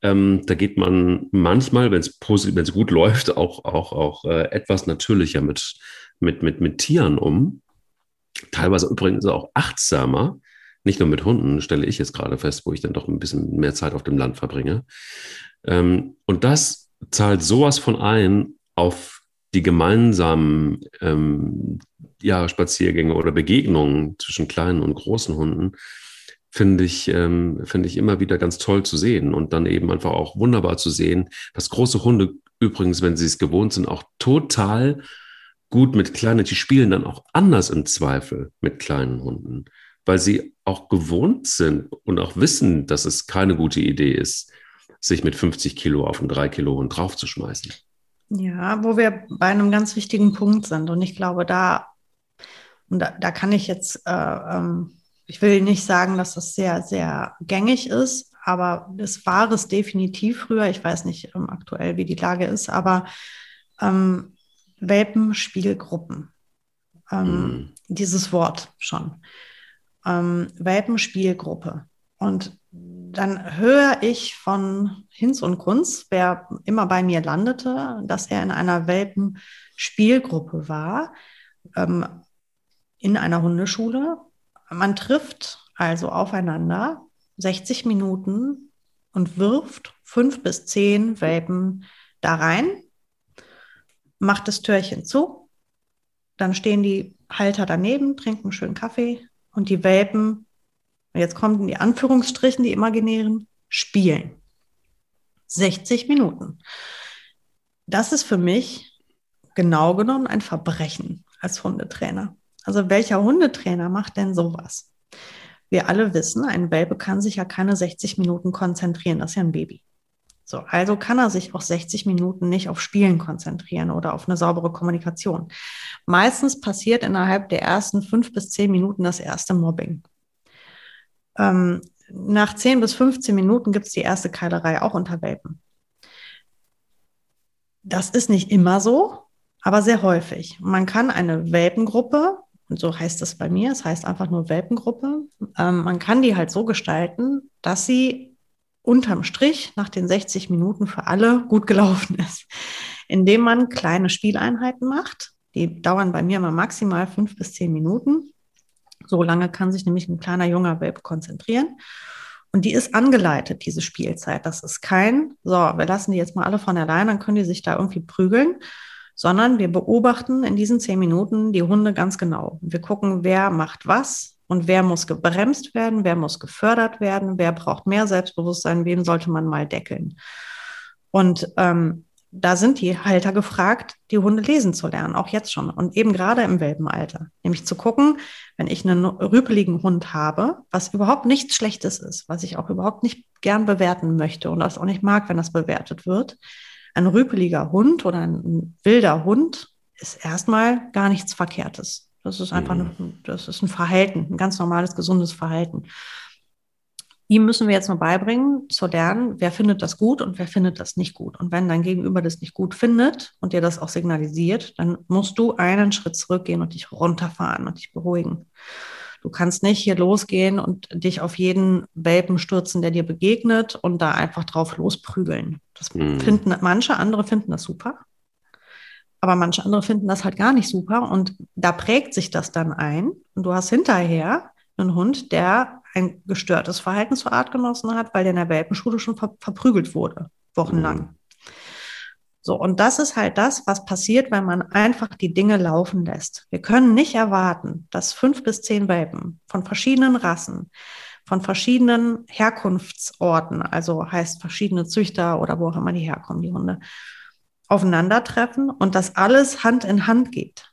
Ähm, da geht man manchmal, wenn es gut läuft, auch, auch, auch äh, etwas natürlicher mit, mit, mit, mit Tieren um. Teilweise übrigens auch achtsamer. Nicht nur mit Hunden, stelle ich jetzt gerade fest, wo ich dann doch ein bisschen mehr Zeit auf dem Land verbringe. Ähm, und das zahlt sowas von ein auf die gemeinsamen ähm, ja, Spaziergänge oder Begegnungen zwischen kleinen und großen Hunden finde ich, ähm, finde ich immer wieder ganz toll zu sehen und dann eben einfach auch wunderbar zu sehen, dass große Hunde übrigens, wenn sie es gewohnt sind, auch total gut mit kleinen, die spielen dann auch anders im Zweifel mit kleinen Hunden, weil sie auch gewohnt sind und auch wissen, dass es keine gute Idee ist, sich mit 50 Kilo auf einen 3 Kilo Hund draufzuschmeißen. Ja, wo wir bei einem ganz wichtigen Punkt sind. Und ich glaube, da, und da, da kann ich jetzt, äh, ähm, ich will nicht sagen, dass das sehr, sehr gängig ist, aber das war es definitiv früher. Ich weiß nicht ähm, aktuell, wie die Lage ist, aber ähm, Welpenspielgruppen. Ähm, mhm. Dieses Wort schon. Ähm, Welpenspielgruppe. Und dann höre ich von Hinz und Kunz, wer immer bei mir landete, dass er in einer Welpenspielgruppe war, ähm, in einer Hundeschule. Man trifft also aufeinander 60 Minuten und wirft fünf bis zehn Welpen da rein, macht das Türchen zu, dann stehen die Halter daneben, trinken schön Kaffee und die Welpen und jetzt kommen die Anführungsstrichen, die imaginären, spielen. 60 Minuten. Das ist für mich genau genommen ein Verbrechen als Hundetrainer. Also welcher Hundetrainer macht denn sowas? Wir alle wissen, ein Welpe kann sich ja keine 60 Minuten konzentrieren. Das ist ja ein Baby. So, also kann er sich auch 60 Minuten nicht auf Spielen konzentrieren oder auf eine saubere Kommunikation. Meistens passiert innerhalb der ersten fünf bis zehn Minuten das erste Mobbing. Ähm, nach 10 bis 15 Minuten gibt es die erste Keilerei auch unter Welpen. Das ist nicht immer so, aber sehr häufig. Man kann eine Welpengruppe, und so heißt es bei mir, es heißt einfach nur Welpengruppe, ähm, man kann die halt so gestalten, dass sie unterm Strich nach den 60 Minuten für alle gut gelaufen ist, indem man kleine Spieleinheiten macht. Die dauern bei mir immer maximal fünf bis zehn Minuten. So lange kann sich nämlich ein kleiner junger Welpe konzentrieren. Und die ist angeleitet, diese Spielzeit. Das ist kein, so, wir lassen die jetzt mal alle von allein, dann können die sich da irgendwie prügeln, sondern wir beobachten in diesen zehn Minuten die Hunde ganz genau. Wir gucken, wer macht was und wer muss gebremst werden, wer muss gefördert werden, wer braucht mehr Selbstbewusstsein, wen sollte man mal deckeln. Und ähm, da sind die Halter gefragt, die Hunde lesen zu lernen, auch jetzt schon. Und eben gerade im Welpenalter. Nämlich zu gucken, wenn ich einen rüpeligen Hund habe, was überhaupt nichts Schlechtes ist, was ich auch überhaupt nicht gern bewerten möchte und das auch nicht mag, wenn das bewertet wird. Ein rüpeliger Hund oder ein wilder Hund ist erstmal gar nichts Verkehrtes. Das ist einfach, mhm. eine, das ist ein Verhalten, ein ganz normales, gesundes Verhalten. Ihm müssen wir jetzt nur beibringen, zu lernen, wer findet das gut und wer findet das nicht gut. Und wenn dein Gegenüber das nicht gut findet und dir das auch signalisiert, dann musst du einen Schritt zurückgehen und dich runterfahren und dich beruhigen. Du kannst nicht hier losgehen und dich auf jeden Welpen stürzen, der dir begegnet und da einfach drauf losprügeln. Das mhm. finden manche andere finden das super. Aber manche andere finden das halt gar nicht super und da prägt sich das dann ein und du hast hinterher einen Hund, der ein gestörtes Verhalten zur Artgenossen hat, weil der in der Welpenschule schon ver verprügelt wurde, wochenlang. Mhm. So, und das ist halt das, was passiert, wenn man einfach die Dinge laufen lässt. Wir können nicht erwarten, dass fünf bis zehn Welpen von verschiedenen Rassen, von verschiedenen Herkunftsorten, also heißt verschiedene Züchter oder wo auch immer die herkommen, die Hunde, aufeinandertreffen und das alles Hand in Hand geht.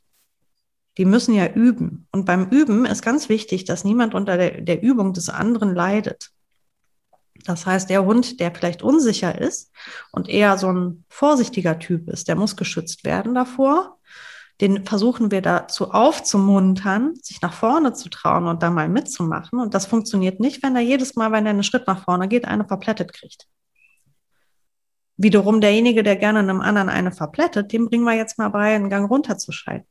Die müssen ja üben. Und beim Üben ist ganz wichtig, dass niemand unter der, der Übung des anderen leidet. Das heißt, der Hund, der vielleicht unsicher ist und eher so ein vorsichtiger Typ ist, der muss geschützt werden davor. Den versuchen wir dazu aufzumuntern, sich nach vorne zu trauen und da mal mitzumachen. Und das funktioniert nicht, wenn er jedes Mal, wenn er einen Schritt nach vorne geht, eine verplättet kriegt. Wiederum derjenige, der gerne einem anderen eine verplättet, dem bringen wir jetzt mal bei, einen Gang runterzuschalten.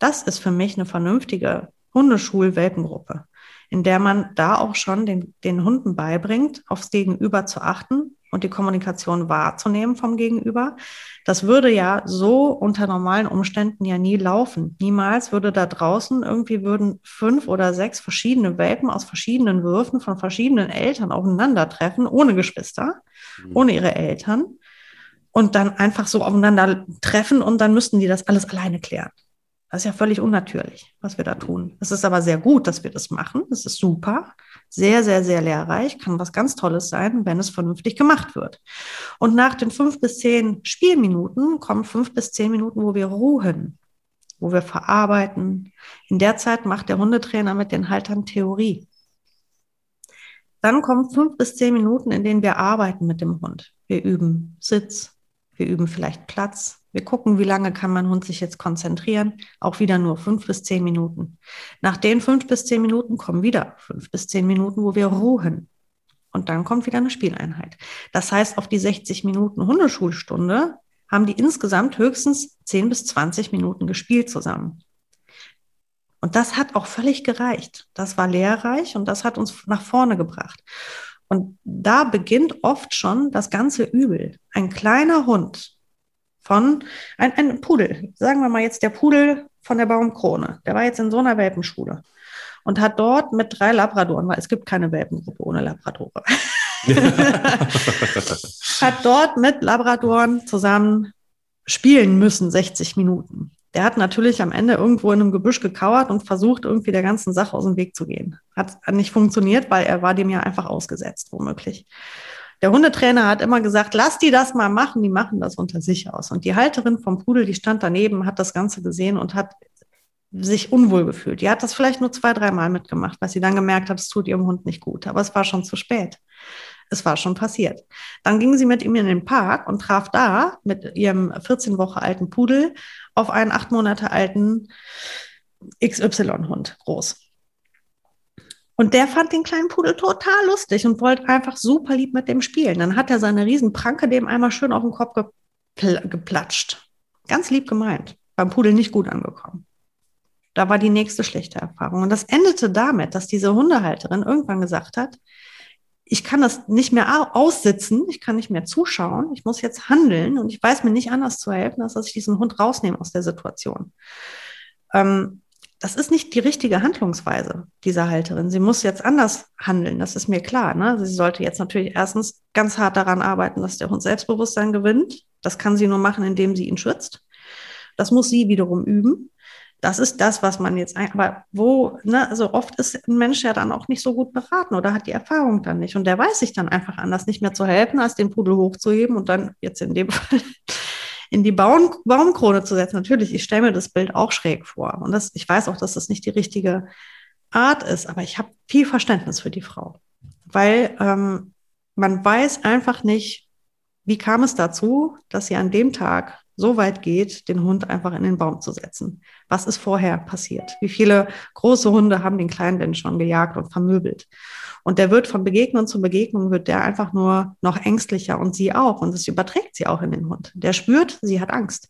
Das ist für mich eine vernünftige Hundeschul-Welpengruppe, in der man da auch schon den, den Hunden beibringt, aufs Gegenüber zu achten und die Kommunikation wahrzunehmen vom Gegenüber. Das würde ja so unter normalen Umständen ja nie laufen. Niemals würde da draußen irgendwie würden fünf oder sechs verschiedene Welpen aus verschiedenen Würfen von verschiedenen Eltern aufeinandertreffen, ohne Geschwister, mhm. ohne ihre Eltern und dann einfach so aufeinander treffen und dann müssten die das alles alleine klären. Das ist ja völlig unnatürlich, was wir da tun. Es ist aber sehr gut, dass wir das machen. Das ist super. Sehr, sehr, sehr lehrreich. Kann was ganz Tolles sein, wenn es vernünftig gemacht wird. Und nach den fünf bis zehn Spielminuten kommen fünf bis zehn Minuten, wo wir ruhen, wo wir verarbeiten. In der Zeit macht der Hundetrainer mit den Haltern Theorie. Dann kommen fünf bis zehn Minuten, in denen wir arbeiten mit dem Hund. Wir üben Sitz, wir üben vielleicht Platz, wir gucken, wie lange kann mein Hund sich jetzt konzentrieren. Auch wieder nur fünf bis zehn Minuten. Nach den fünf bis zehn Minuten kommen wieder fünf bis zehn Minuten, wo wir ruhen. und dann kommt wieder eine Spieleinheit. Das heißt, auf die 60 Minuten Hundeschulstunde haben die insgesamt höchstens 10 bis 20 Minuten gespielt zusammen. Und das hat auch völlig gereicht. Das war lehrreich und das hat uns nach vorne gebracht. Und da beginnt oft schon das ganze Übel. Ein kleiner Hund von, ein, ein Pudel, sagen wir mal jetzt der Pudel von der Baumkrone, der war jetzt in so einer Welpenschule und hat dort mit drei Labradoren, weil es gibt keine Welpengruppe ohne Labradore, hat dort mit Labradoren zusammen spielen müssen, 60 Minuten. Der hat natürlich am Ende irgendwo in einem Gebüsch gekauert und versucht, irgendwie der ganzen Sache aus dem Weg zu gehen. Hat nicht funktioniert, weil er war dem ja einfach ausgesetzt, womöglich. Der Hundetrainer hat immer gesagt, lass die das mal machen, die machen das unter sich aus. Und die Halterin vom Pudel, die stand daneben, hat das Ganze gesehen und hat sich unwohl gefühlt. Die hat das vielleicht nur zwei, dreimal mitgemacht, weil sie dann gemerkt hat, es tut ihrem Hund nicht gut. Aber es war schon zu spät. Es war schon passiert. Dann ging sie mit ihm in den Park und traf da mit ihrem 14 Wochen alten Pudel auf einen acht Monate alten XY-Hund groß. Und der fand den kleinen Pudel total lustig und wollte einfach super lieb mit dem spielen. Dann hat er seine Riesenpranke dem einmal schön auf den Kopf gepl geplatscht. Ganz lieb gemeint. Beim Pudel nicht gut angekommen. Da war die nächste schlechte Erfahrung. Und das endete damit, dass diese Hundehalterin irgendwann gesagt hat, ich kann das nicht mehr aussitzen, ich kann nicht mehr zuschauen, ich muss jetzt handeln und ich weiß mir nicht anders zu helfen, als dass ich diesen Hund rausnehme aus der Situation. Ähm, das ist nicht die richtige Handlungsweise dieser Halterin. Sie muss jetzt anders handeln, das ist mir klar. Ne? Sie sollte jetzt natürlich erstens ganz hart daran arbeiten, dass der Hund Selbstbewusstsein gewinnt. Das kann sie nur machen, indem sie ihn schützt. Das muss sie wiederum üben. Das ist das, was man jetzt, aber wo, ne, also oft ist ein Mensch ja dann auch nicht so gut beraten oder hat die Erfahrung dann nicht. Und der weiß sich dann einfach anders nicht mehr zu helfen, als den Pudel hochzuheben und dann jetzt in dem Fall in die Baum, Baumkrone zu setzen. Natürlich, ich stelle mir das Bild auch schräg vor. Und das, ich weiß auch, dass das nicht die richtige Art ist, aber ich habe viel Verständnis für die Frau. Weil ähm, man weiß einfach nicht, wie kam es dazu, dass sie an dem Tag so weit geht, den Hund einfach in den Baum zu setzen. Was ist vorher passiert? Wie viele große Hunde haben den Kleinen denn schon gejagt und vermöbelt? Und der wird von Begegnung zu Begegnung, wird der einfach nur noch ängstlicher und sie auch. Und das überträgt sie auch in den Hund. Der spürt, sie hat Angst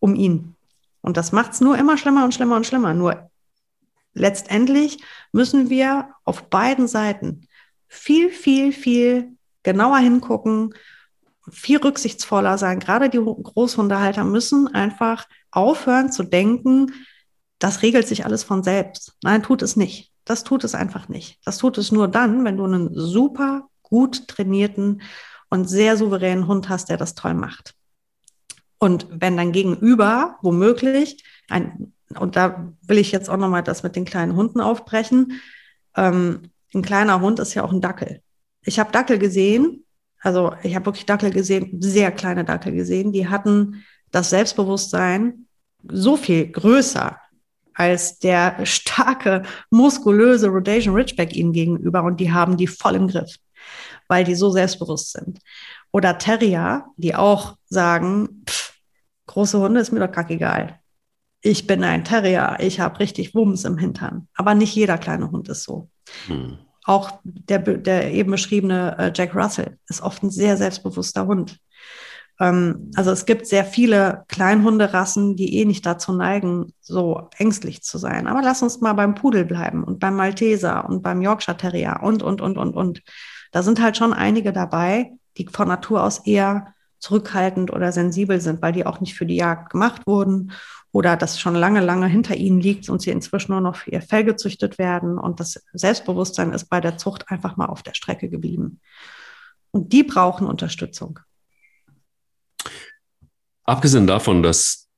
um ihn. Und das macht es nur immer schlimmer und schlimmer und schlimmer. Nur letztendlich müssen wir auf beiden Seiten viel, viel, viel genauer hingucken viel rücksichtsvoller sein. Gerade die Großhundehalter müssen einfach aufhören zu denken, das regelt sich alles von selbst. Nein, tut es nicht. Das tut es einfach nicht. Das tut es nur dann, wenn du einen super gut trainierten und sehr souveränen Hund hast, der das toll macht. Und wenn dein Gegenüber womöglich ein, und da will ich jetzt auch nochmal das mit den kleinen Hunden aufbrechen, ähm, ein kleiner Hund ist ja auch ein Dackel. Ich habe Dackel gesehen, also ich habe wirklich Dackel gesehen, sehr kleine Dackel gesehen, die hatten das Selbstbewusstsein so viel größer als der starke, muskulöse Rhodesian Ridgeback ihnen gegenüber und die haben die voll im Griff, weil die so selbstbewusst sind. Oder Terrier, die auch sagen, pff, große Hunde ist mir doch kackegal. Ich bin ein Terrier, ich habe richtig Wumms im Hintern. Aber nicht jeder kleine Hund ist so. Hm. Auch der, der eben beschriebene äh, Jack Russell ist oft ein sehr selbstbewusster Hund. Ähm, also es gibt sehr viele Kleinhunderassen, die eh nicht dazu neigen, so ängstlich zu sein. Aber lass uns mal beim Pudel bleiben und beim Malteser und beim Yorkshire Terrier und, und, und, und, und. Da sind halt schon einige dabei, die von Natur aus eher zurückhaltend oder sensibel sind, weil die auch nicht für die Jagd gemacht wurden oder das schon lange, lange hinter ihnen liegt und sie inzwischen nur noch für ihr Fell gezüchtet werden. Und das Selbstbewusstsein ist bei der Zucht einfach mal auf der Strecke geblieben. Und die brauchen Unterstützung. Abgesehen davon, dass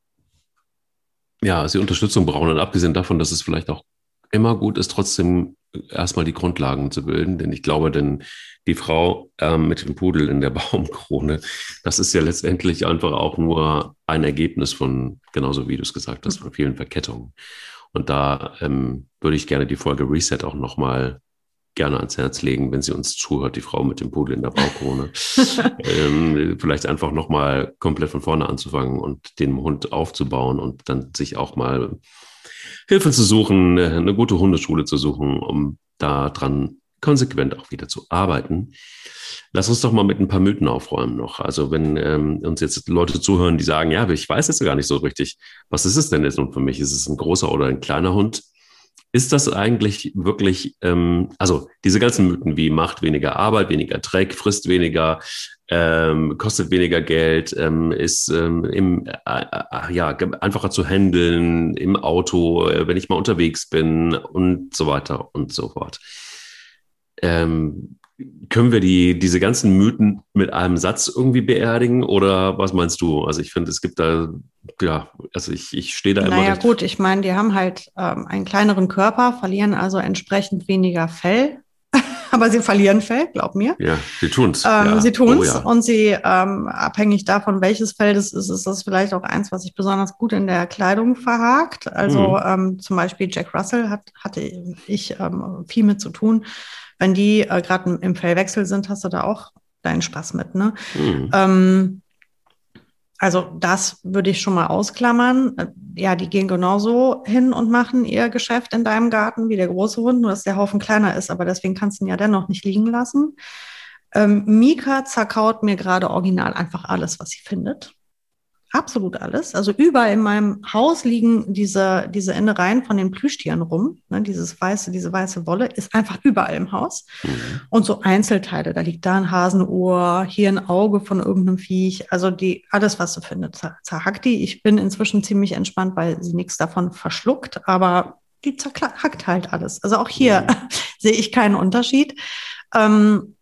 ja, sie Unterstützung brauchen und abgesehen davon, dass es vielleicht auch immer gut ist, trotzdem erstmal die Grundlagen zu bilden. Denn ich glaube, denn die Frau ähm, mit dem Pudel in der Baumkrone, das ist ja letztendlich einfach auch nur ein Ergebnis von, genauso wie du es gesagt hast, von vielen Verkettungen. Und da ähm, würde ich gerne die Folge Reset auch nochmal gerne ans Herz legen, wenn sie uns zuhört, die Frau mit dem Pudel in der Baukrone. ähm, vielleicht einfach nochmal komplett von vorne anzufangen und den Hund aufzubauen und dann sich auch mal Hilfe zu suchen, eine gute Hundeschule zu suchen, um da dran konsequent auch wieder zu arbeiten. Lass uns doch mal mit ein paar Mythen aufräumen noch. Also wenn ähm, uns jetzt Leute zuhören, die sagen, ja, ich weiß jetzt gar nicht so richtig, was ist es denn jetzt nun für mich? Ist es ein großer oder ein kleiner Hund? Ist das eigentlich wirklich, ähm, also diese ganzen Mythen wie macht weniger Arbeit, weniger Dreck, frisst weniger, ähm, kostet weniger Geld, ähm, ist ähm, im, äh, äh, ja, einfacher zu handeln im Auto, äh, wenn ich mal unterwegs bin und so weiter und so fort. Ähm, können wir die, diese ganzen Mythen mit einem Satz irgendwie beerdigen oder was meinst du? Also ich finde, es gibt da, ja, also ich, ich stehe da naja, immer. Naja gut, ich meine, die haben halt ähm, einen kleineren Körper, verlieren also entsprechend weniger Fell aber sie verlieren Fell, glaub mir. Ja, sie tun's. Ähm, ja. Sie tun's oh, ja. und sie, ähm, abhängig davon, welches Fell das ist, ist das vielleicht auch eins, was sich besonders gut in der Kleidung verhakt. Also mhm. ähm, zum Beispiel Jack Russell hat, hatte ich ähm, viel mit zu tun. Wenn die äh, gerade im Fellwechsel sind, hast du da auch deinen Spaß mit. Ne? Mhm. Ähm, also das würde ich schon mal ausklammern. Ja, die gehen genauso hin und machen ihr Geschäft in deinem Garten wie der große Hund, nur dass der Haufen kleiner ist, aber deswegen kannst du ihn ja dennoch nicht liegen lassen. Ähm, Mika zerkaut mir gerade original einfach alles, was sie findet absolut alles. Also überall in meinem Haus liegen diese, diese Innereien von den Plüschtieren rum. Ne, dieses weiße, diese weiße Wolle ist einfach überall im Haus. Mhm. Und so Einzelteile, da liegt da ein Hasenohr, hier ein Auge von irgendeinem Viech. Also die, alles, was sie findet, zerhackt die. Ich bin inzwischen ziemlich entspannt, weil sie nichts davon verschluckt, aber die zerhackt halt alles. Also auch hier mhm. sehe ich keinen Unterschied. Ähm,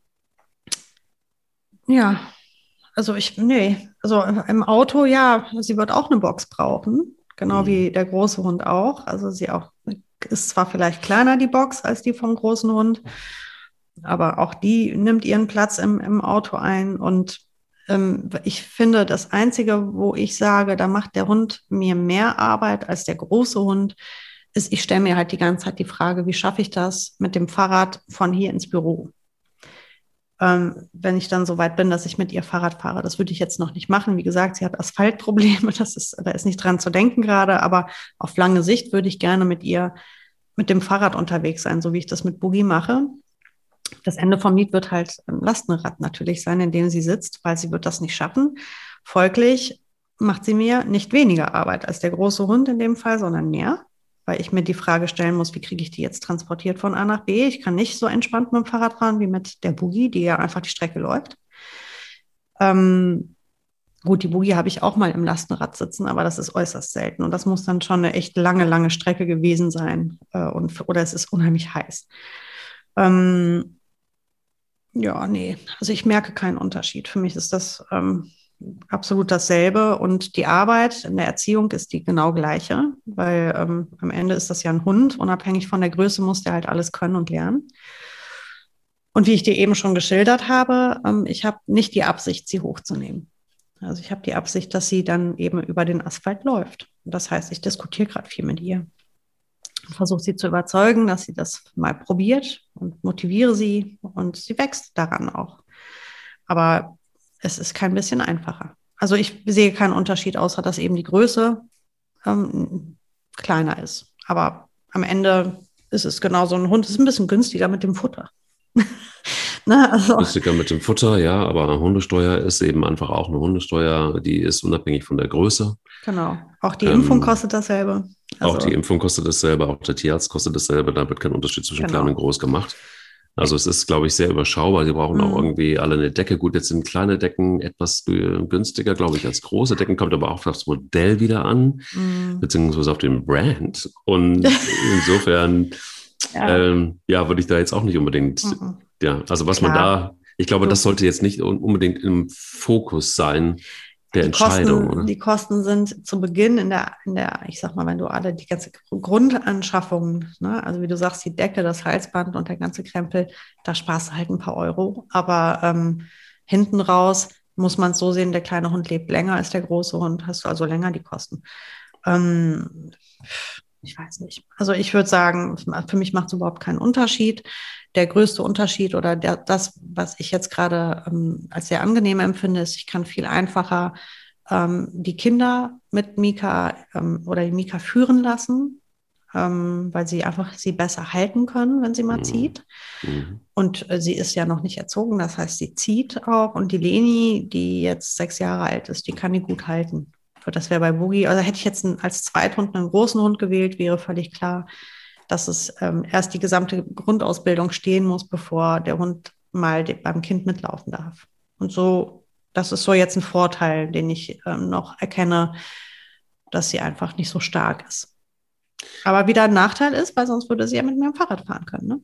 ja, also ich, nee, also im Auto, ja, sie wird auch eine Box brauchen, genau mhm. wie der große Hund auch. Also sie auch ist zwar vielleicht kleiner, die Box, als die vom großen Hund, aber auch die nimmt ihren Platz im, im Auto ein. Und ähm, ich finde, das Einzige, wo ich sage, da macht der Hund mir mehr Arbeit als der große Hund, ist, ich stelle mir halt die ganze Zeit die Frage, wie schaffe ich das mit dem Fahrrad von hier ins Büro? Ähm, wenn ich dann so weit bin, dass ich mit ihr Fahrrad fahre. Das würde ich jetzt noch nicht machen. Wie gesagt, sie hat Asphaltprobleme, das ist, da ist nicht dran zu denken gerade, aber auf lange Sicht würde ich gerne mit ihr mit dem Fahrrad unterwegs sein, so wie ich das mit Boogie mache. Das Ende vom Lied wird halt ein Lastenrad natürlich sein, in dem sie sitzt, weil sie wird das nicht schaffen. Folglich macht sie mir nicht weniger Arbeit als der große Hund in dem Fall, sondern mehr weil ich mir die Frage stellen muss, wie kriege ich die jetzt transportiert von A nach B? Ich kann nicht so entspannt mit dem Fahrrad fahren wie mit der Boogie, die ja einfach die Strecke läuft. Ähm, gut, die Boogie habe ich auch mal im Lastenrad sitzen, aber das ist äußerst selten und das muss dann schon eine echt lange, lange Strecke gewesen sein äh, und, oder es ist unheimlich heiß. Ähm, ja, nee, also ich merke keinen Unterschied. Für mich ist das ähm, absolut dasselbe und die Arbeit in der Erziehung ist die genau gleiche, weil ähm, am Ende ist das ja ein Hund, unabhängig von der Größe muss der halt alles können und lernen. Und wie ich dir eben schon geschildert habe, ähm, ich habe nicht die Absicht, sie hochzunehmen. Also ich habe die Absicht, dass sie dann eben über den Asphalt läuft. Das heißt, ich diskutiere gerade viel mit ihr und versuche sie zu überzeugen, dass sie das mal probiert und motiviere sie und sie wächst daran auch. Aber es ist kein bisschen einfacher. Also ich sehe keinen Unterschied, außer dass eben die Größe ähm, kleiner ist. Aber am Ende ist es genauso. Ein Hund ist ein bisschen günstiger mit dem Futter. ne, also. Günstiger mit dem Futter, ja, aber eine Hundesteuer ist eben einfach auch eine Hundesteuer, die ist unabhängig von der Größe. Genau. Auch die Impfung ähm, kostet dasselbe. Also, auch die Impfung kostet dasselbe, auch der Tierarzt kostet dasselbe, da wird kein Unterschied zwischen genau. klein und groß gemacht. Also es ist, glaube ich, sehr überschaubar. Sie brauchen mhm. auch irgendwie alle eine Decke. Gut, jetzt sind kleine Decken etwas günstiger, glaube ich, als große Decken. Kommt aber auch auf das Modell wieder an, mhm. beziehungsweise auf den Brand. Und insofern, ja. Ähm, ja, würde ich da jetzt auch nicht unbedingt, mhm. ja, also was Klar. man da, ich glaube, das sollte jetzt nicht unbedingt im Fokus sein, der die Entscheidung. Kosten, die Kosten sind zu Beginn in der, in der, ich sag mal, wenn du alle die ganze Grundanschaffung, ne, also wie du sagst, die Decke, das Halsband und der ganze Krempel, da sparst du halt ein paar Euro. Aber ähm, hinten raus muss man es so sehen, der kleine Hund lebt länger als der große Hund, hast du also länger die Kosten. Ähm, ich weiß nicht. Also ich würde sagen, für mich macht es überhaupt keinen Unterschied der größte Unterschied oder der, das, was ich jetzt gerade ähm, als sehr angenehm empfinde, ist, ich kann viel einfacher ähm, die Kinder mit Mika ähm, oder die Mika führen lassen. ähm, weil sie einfach sie besser halten können, wenn sie mal mhm. zieht. Mhm. Und äh, sie ist ja noch nicht erzogen, das heißt, sie zieht auch. Und die Leni, die jetzt sechs Jahre alt ist, die kann die gut halten. Das wäre bei Boogie, also hätte ich jetzt einen, als Zweithund einen großen Hund gewählt, wäre völlig klar, dass es ähm, erst die gesamte Grundausbildung stehen muss, bevor der Hund mal beim Kind mitlaufen darf. Und so, das ist so jetzt ein Vorteil, den ich ähm, noch erkenne, dass sie einfach nicht so stark ist. Aber wieder ein Nachteil ist, weil sonst würde sie ja mit mir am Fahrrad fahren können. Ne?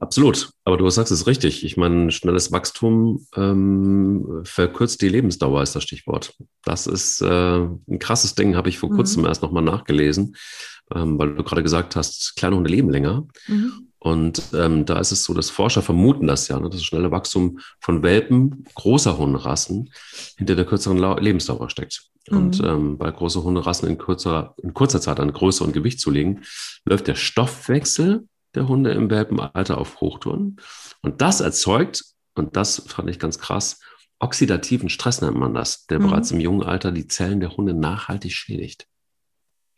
Absolut. Aber du sagst es richtig. Ich meine, schnelles Wachstum ähm, verkürzt die Lebensdauer, ist das Stichwort. Das ist äh, ein krasses Ding, habe ich vor mhm. kurzem erst nochmal nachgelesen, ähm, weil du gerade gesagt hast, kleine Hunde leben länger. Mhm. Und ähm, da ist es so, dass Forscher vermuten das ja, ne, dass das schnelle Wachstum von Welpen großer Hunderassen hinter der kürzeren Lebensdauer steckt. Mhm. Und ähm, bei großen Hunderassen in, kürzer, in kurzer Zeit an Größe und Gewicht zu legen, läuft der Stoffwechsel der Hunde im Welpenalter auf Hochtouren. Und das erzeugt, und das fand ich ganz krass, oxidativen Stress nennt man das, der mhm. bereits im jungen Alter die Zellen der Hunde nachhaltig schädigt.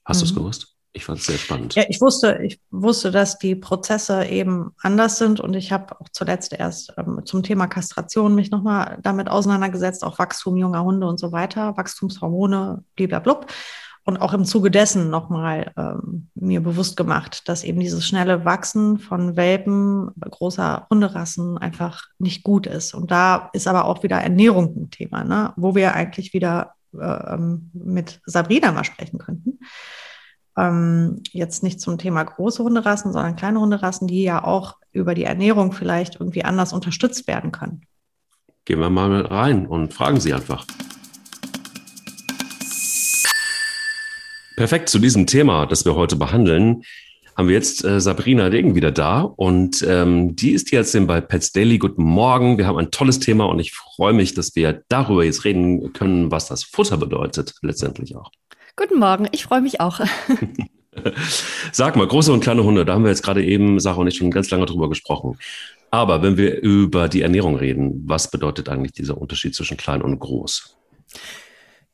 Hast mhm. du es gewusst? Ich fand es sehr spannend. Ja, ich wusste, ich wusste, dass die Prozesse eben anders sind und ich habe auch zuletzt erst ähm, zum Thema Kastration mich nochmal damit auseinandergesetzt, auch Wachstum junger Hunde und so weiter, Wachstumshormone, blablabla und auch im Zuge dessen nochmal ähm, mir bewusst gemacht, dass eben dieses schnelle Wachsen von Welpen großer Hunderassen einfach nicht gut ist. Und da ist aber auch wieder Ernährung ein Thema, ne? wo wir eigentlich wieder äh, ähm, mit Sabrina mal sprechen könnten. Ähm, jetzt nicht zum Thema große Hunderassen, sondern kleine Hunderassen, die ja auch über die Ernährung vielleicht irgendwie anders unterstützt werden können. Gehen wir mal rein und fragen Sie einfach. Perfekt zu diesem Thema, das wir heute behandeln, haben wir jetzt äh, Sabrina Degen wieder da und ähm, die ist jetzt bei Pets Daily. Guten Morgen. Wir haben ein tolles Thema und ich freue mich, dass wir darüber jetzt reden können, was das Futter bedeutet, letztendlich auch. Guten Morgen, ich freue mich auch. Sag mal, große und kleine Hunde, da haben wir jetzt gerade eben, Sarah und ich, schon ganz lange drüber gesprochen. Aber wenn wir über die Ernährung reden, was bedeutet eigentlich dieser Unterschied zwischen klein und groß?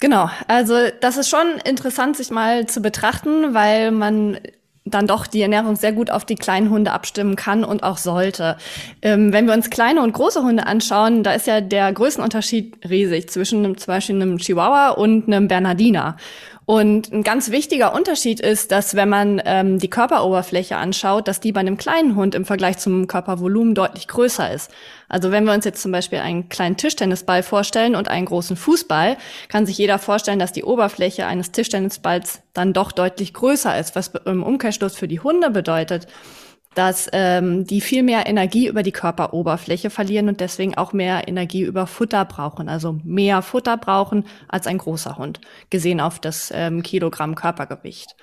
Genau, also das ist schon interessant, sich mal zu betrachten, weil man dann doch die Ernährung sehr gut auf die kleinen Hunde abstimmen kann und auch sollte. Ähm, wenn wir uns kleine und große Hunde anschauen, da ist ja der Größenunterschied riesig zwischen einem, zum Beispiel einem Chihuahua und einem Bernardiner. Und ein ganz wichtiger Unterschied ist, dass wenn man ähm, die Körperoberfläche anschaut, dass die bei einem kleinen Hund im Vergleich zum Körpervolumen deutlich größer ist. Also wenn wir uns jetzt zum Beispiel einen kleinen Tischtennisball vorstellen und einen großen Fußball, kann sich jeder vorstellen, dass die Oberfläche eines Tischtennisballs dann doch deutlich größer ist, was im Umkehrschluss für die Hunde bedeutet, dass ähm, die viel mehr Energie über die Körperoberfläche verlieren und deswegen auch mehr Energie über Futter brauchen, also mehr Futter brauchen als ein großer Hund, gesehen auf das ähm, Kilogramm Körpergewicht.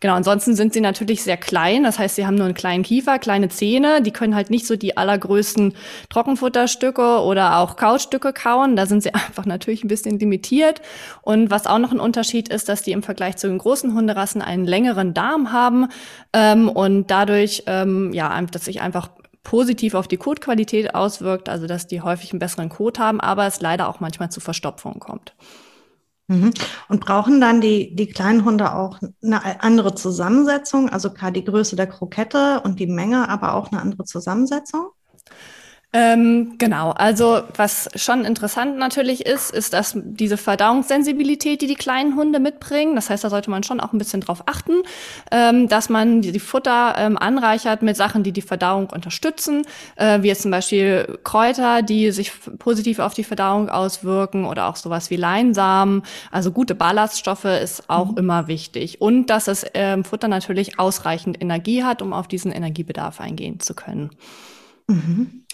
Genau, ansonsten sind sie natürlich sehr klein, das heißt, sie haben nur einen kleinen Kiefer, kleine Zähne, die können halt nicht so die allergrößten Trockenfutterstücke oder auch Kautstücke kauen, da sind sie einfach natürlich ein bisschen limitiert. Und was auch noch ein Unterschied ist, dass die im Vergleich zu den großen Hunderassen einen längeren Darm haben ähm, und dadurch ähm, ähm, ja, dass sich einfach positiv auf die Kotqualität auswirkt, also dass die häufig einen besseren Kot haben, aber es leider auch manchmal zu Verstopfungen kommt. Mhm. Und brauchen dann die, die kleinen Hunde auch eine andere Zusammensetzung? Also klar, die Größe der Krokette und die Menge, aber auch eine andere Zusammensetzung? Ähm, genau, also was schon interessant natürlich ist, ist, dass diese Verdauungssensibilität, die die kleinen Hunde mitbringen, das heißt, da sollte man schon auch ein bisschen drauf achten, ähm, dass man die, die Futter ähm, anreichert mit Sachen, die die Verdauung unterstützen, äh, wie jetzt zum Beispiel Kräuter, die sich positiv auf die Verdauung auswirken oder auch sowas wie Leinsamen. Also gute Ballaststoffe ist auch mhm. immer wichtig und dass das ähm, Futter natürlich ausreichend Energie hat, um auf diesen Energiebedarf eingehen zu können. Mhm.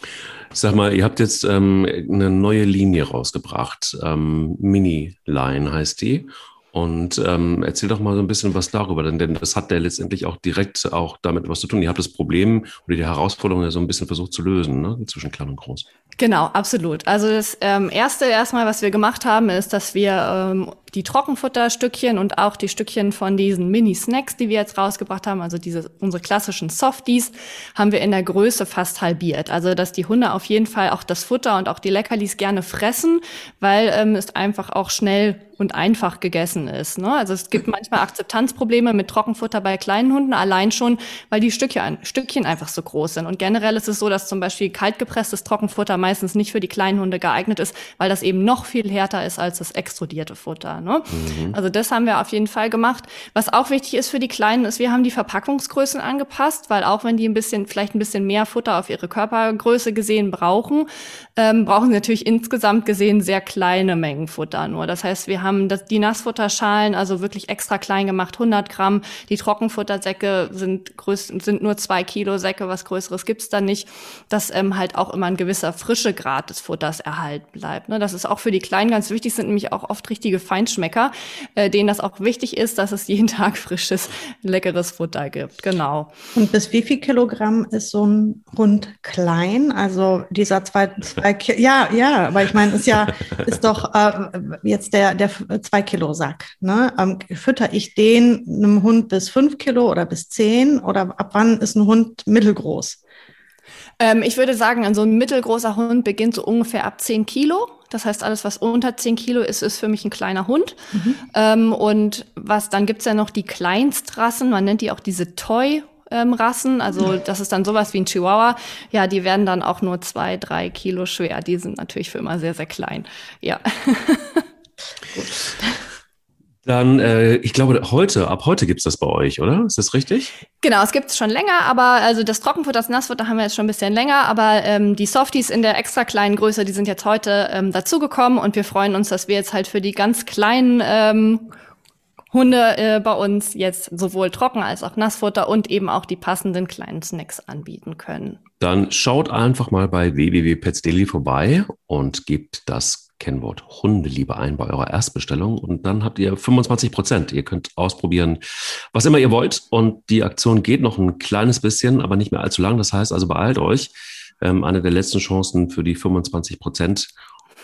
Sag mal, ihr habt jetzt ähm, eine neue Linie rausgebracht. Ähm, Mini-Line heißt die. Und ähm, erzähl doch mal so ein bisschen was darüber, denn, denn das hat ja letztendlich auch direkt auch damit was zu tun. Ihr habt das Problem oder die Herausforderung ja so ein bisschen versucht zu lösen, ne? zwischen klein und groß. Genau, absolut. Also das ähm, Erste erstmal, was wir gemacht haben, ist, dass wir ähm, die Trockenfutterstückchen und auch die Stückchen von diesen Mini-Snacks, die wir jetzt rausgebracht haben, also diese unsere klassischen Softies, haben wir in der Größe fast halbiert. Also dass die Hunde auf jeden Fall auch das Futter und auch die Leckerlis gerne fressen, weil ähm, es einfach auch schnell und einfach gegessen ist. Ne? Also es gibt manchmal Akzeptanzprobleme mit Trockenfutter bei kleinen Hunden, allein schon, weil die Stückchen, Stückchen einfach so groß sind. Und generell ist es so, dass zum Beispiel kaltgepresstes Trockenfutter meistens nicht für die kleinen Hunde geeignet ist, weil das eben noch viel härter ist als das extrudierte Futter. Ne? Mhm. Also das haben wir auf jeden Fall gemacht. Was auch wichtig ist für die Kleinen, ist, wir haben die Verpackungsgrößen angepasst, weil auch wenn die ein bisschen, vielleicht ein bisschen mehr Futter auf ihre Körpergröße gesehen brauchen, ähm, brauchen sie natürlich insgesamt gesehen sehr kleine Mengen Futter nur. Das heißt, wir haben das, die Nassfutterschalen also wirklich extra klein gemacht, 100 Gramm. Die Trockenfuttersäcke sind größt, sind nur zwei Kilo Säcke, was Größeres gibt's da nicht. Dass ähm, halt auch immer ein gewisser frische Grad des Futters erhalten bleibt. Ne? Das ist auch für die Kleinen ganz wichtig, sind nämlich auch oft richtige Feinschmecker, äh, denen das auch wichtig ist, dass es jeden Tag frisches, leckeres Futter gibt. Genau. Und bis wie viel Kilogramm ist so ein Hund klein? Also dieser zwei, zwei ja, ja, aber ich meine, ist ja, ist doch äh, jetzt der, der zwei Kilo Sack. Ne? Ähm, fütter ich den einem Hund bis fünf Kilo oder bis zehn oder ab wann ist ein Hund mittelgroß? Ähm, ich würde sagen, ein so ein mittelgroßer Hund beginnt so ungefähr ab zehn Kilo. Das heißt, alles, was unter zehn Kilo ist, ist für mich ein kleiner Hund. Mhm. Ähm, und was dann gibt's ja noch die Kleinstrassen, man nennt die auch diese Toy ähm, Rassen. Also das ist dann sowas wie ein Chihuahua. Ja, die werden dann auch nur zwei, drei Kilo schwer. Die sind natürlich für immer sehr, sehr klein. Ja. Dann, äh, ich glaube, heute, ab heute gibt es das bei euch, oder? Ist das richtig? Genau, es gibt es schon länger, aber also das Trockenfutter, das Nassfutter haben wir jetzt schon ein bisschen länger, aber ähm, die Softies in der extra kleinen Größe, die sind jetzt heute ähm, dazugekommen und wir freuen uns, dass wir jetzt halt für die ganz kleinen ähm, Hunde äh, bei uns jetzt sowohl Trocken- als auch Nassfutter und eben auch die passenden kleinen Snacks anbieten können. Dann schaut einfach mal bei www.petsdaily vorbei und gebt das Kennwort Hundeliebe ein bei eurer Erstbestellung und dann habt ihr 25 Prozent. Ihr könnt ausprobieren, was immer ihr wollt und die Aktion geht noch ein kleines bisschen, aber nicht mehr allzu lang. Das heißt also beeilt euch. Ähm, eine der letzten Chancen für die 25 Prozent.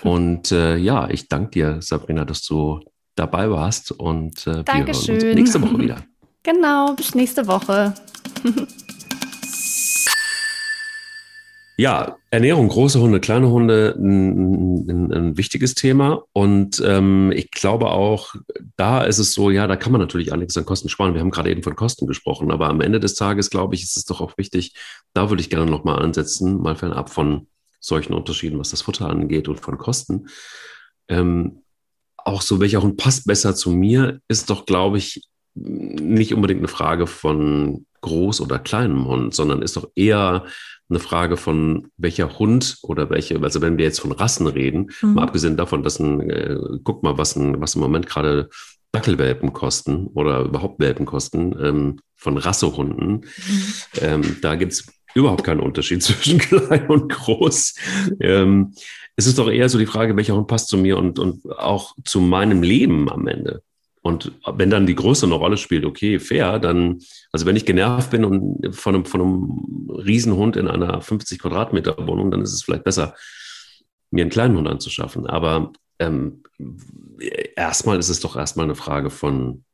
Und äh, ja, ich danke dir, Sabrina, dass du dabei warst und äh, wir hören uns nächste Woche wieder. Genau, bis nächste Woche. Ja, Ernährung, große Hunde, kleine Hunde, ein, ein, wichtiges Thema. Und ähm, ich glaube auch, da ist es so, ja, da kann man natürlich einiges an Kosten sparen. Wir haben gerade eben von Kosten gesprochen, aber am Ende des Tages, glaube ich, ist es doch auch wichtig, da würde ich gerne nochmal ansetzen, mal fernab von solchen Unterschieden, was das Futter angeht und von Kosten. Ähm, auch so, welcher Hund passt besser zu mir, ist doch, glaube ich, nicht unbedingt eine Frage von groß oder kleinem Hund, sondern ist doch eher eine Frage von welcher Hund oder welche, also wenn wir jetzt von Rassen reden, mhm. mal abgesehen davon, dass ein, äh, guck mal, was, ein, was im Moment gerade Dackelwelpen kosten oder überhaupt Welpen kosten ähm, von Rassehunden, mhm. ähm, da gibt es überhaupt keinen Unterschied zwischen klein und groß. Ähm, es ist doch eher so die Frage, welcher Hund passt zu mir und, und auch zu meinem Leben am Ende. Und wenn dann die Größe eine Rolle spielt, okay, fair, dann, also wenn ich genervt bin und von einem, von einem Riesenhund in einer 50 Quadratmeter Wohnung, dann ist es vielleicht besser, mir einen kleinen Hund anzuschaffen. Aber ähm, erstmal ist es doch erstmal eine Frage von,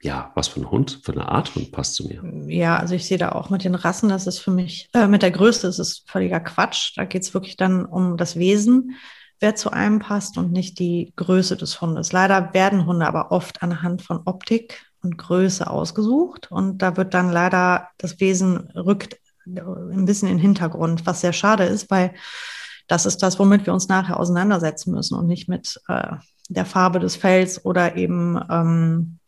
ja, was für ein Hund, für eine Art Hund passt zu mir. Ja, also ich sehe da auch mit den Rassen, das ist für mich, äh, mit der Größe ist es völliger Quatsch. Da geht es wirklich dann um das Wesen wer zu einem passt und nicht die Größe des Hundes. Leider werden Hunde aber oft anhand von Optik und Größe ausgesucht und da wird dann leider das Wesen rückt ein bisschen in den Hintergrund, was sehr schade ist, weil das ist das, womit wir uns nachher auseinandersetzen müssen und nicht mit äh, der Farbe des Fells oder eben ähm,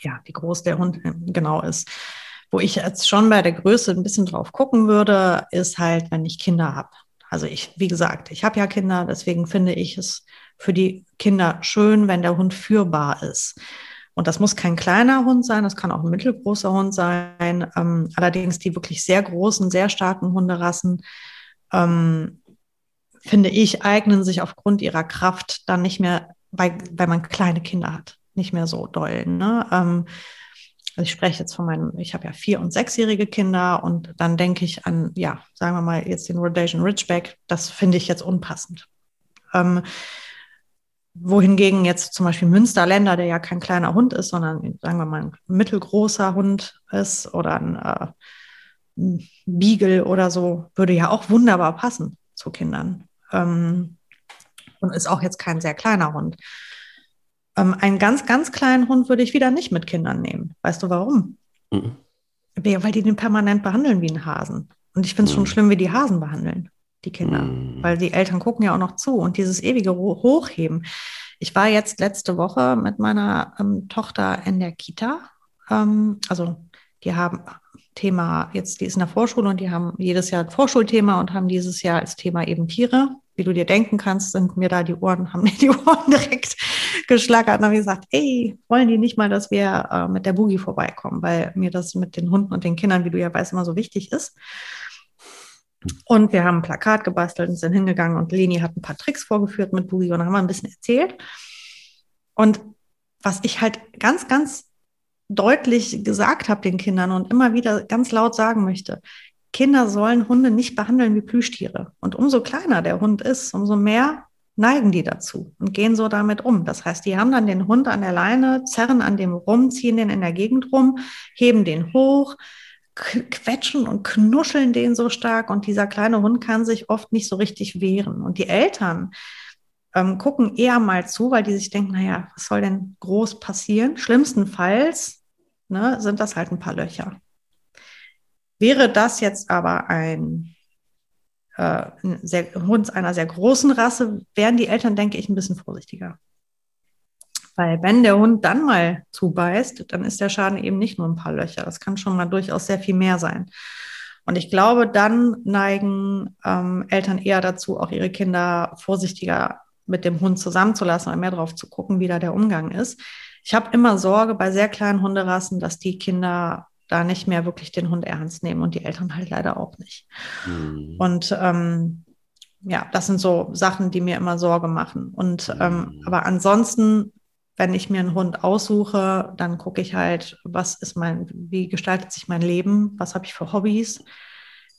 ja, wie groß der Hund genau ist. Wo ich jetzt schon bei der Größe ein bisschen drauf gucken würde, ist halt, wenn ich Kinder habe. Also ich, wie gesagt, ich habe ja Kinder, deswegen finde ich es für die Kinder schön, wenn der Hund führbar ist. Und das muss kein kleiner Hund sein, das kann auch ein mittelgroßer Hund sein. Ähm, allerdings die wirklich sehr großen, sehr starken Hunderassen, ähm, finde ich, eignen sich aufgrund ihrer Kraft dann nicht mehr, weil, weil man kleine Kinder hat, nicht mehr so doll. Ne? Ähm, also ich spreche jetzt von meinem, ich habe ja vier- und sechsjährige Kinder und dann denke ich an, ja, sagen wir mal jetzt den Rhodesian Ridgeback, das finde ich jetzt unpassend. Ähm, wohingegen jetzt zum Beispiel Münsterländer, der ja kein kleiner Hund ist, sondern sagen wir mal ein mittelgroßer Hund ist oder ein, äh, ein Beagle oder so, würde ja auch wunderbar passen zu Kindern. Ähm, und ist auch jetzt kein sehr kleiner Hund. Ähm, einen ganz, ganz kleinen Hund würde ich wieder nicht mit Kindern nehmen. Weißt du warum? Mhm. Weil die den permanent behandeln wie einen Hasen. Und ich finde es mhm. schon schlimm, wie die Hasen behandeln die Kinder, mhm. weil die Eltern gucken ja auch noch zu und dieses ewige Hochheben. Ich war jetzt letzte Woche mit meiner ähm, Tochter in der Kita. Ähm, also die haben Thema, jetzt die ist in der Vorschule und die haben jedes Jahr ein Vorschulthema und haben dieses Jahr als Thema eben Tiere. Wie du dir denken kannst, sind mir da die Ohren, haben mir die Ohren direkt geschlagert und haben gesagt, ey, wollen die nicht mal, dass wir äh, mit der Boogie vorbeikommen, weil mir das mit den Hunden und den Kindern, wie du ja weißt, immer so wichtig ist. Und wir haben ein Plakat gebastelt und sind hingegangen und Leni hat ein paar Tricks vorgeführt mit Boogie und haben ein bisschen erzählt. Und was ich halt ganz, ganz deutlich gesagt habe den Kindern und immer wieder ganz laut sagen möchte, Kinder sollen Hunde nicht behandeln wie Plüschtiere. Und umso kleiner der Hund ist, umso mehr neigen die dazu und gehen so damit um. Das heißt, die haben dann den Hund an der Leine, zerren an dem rum, ziehen den in der Gegend rum, heben den hoch, quetschen und knuscheln den so stark und dieser kleine Hund kann sich oft nicht so richtig wehren. Und die Eltern ähm, gucken eher mal zu, weil die sich denken, naja, was soll denn groß passieren? Schlimmstenfalls ne, sind das halt ein paar Löcher. Wäre das jetzt aber ein, äh, ein sehr, Hund einer sehr großen Rasse, wären die Eltern, denke ich, ein bisschen vorsichtiger. Weil wenn der Hund dann mal zubeißt, dann ist der Schaden eben nicht nur ein paar Löcher. Das kann schon mal durchaus sehr viel mehr sein. Und ich glaube, dann neigen ähm, Eltern eher dazu, auch ihre Kinder vorsichtiger mit dem Hund zusammenzulassen oder mehr drauf zu gucken, wie da der Umgang ist. Ich habe immer Sorge bei sehr kleinen Hunderassen, dass die Kinder da nicht mehr wirklich den Hund ernst nehmen und die Eltern halt leider auch nicht. Mhm. Und ähm, ja, das sind so Sachen, die mir immer Sorge machen. Und ähm, mhm. aber ansonsten wenn ich mir einen Hund aussuche, dann gucke ich halt, was ist mein, wie gestaltet sich mein Leben, was habe ich für Hobbys,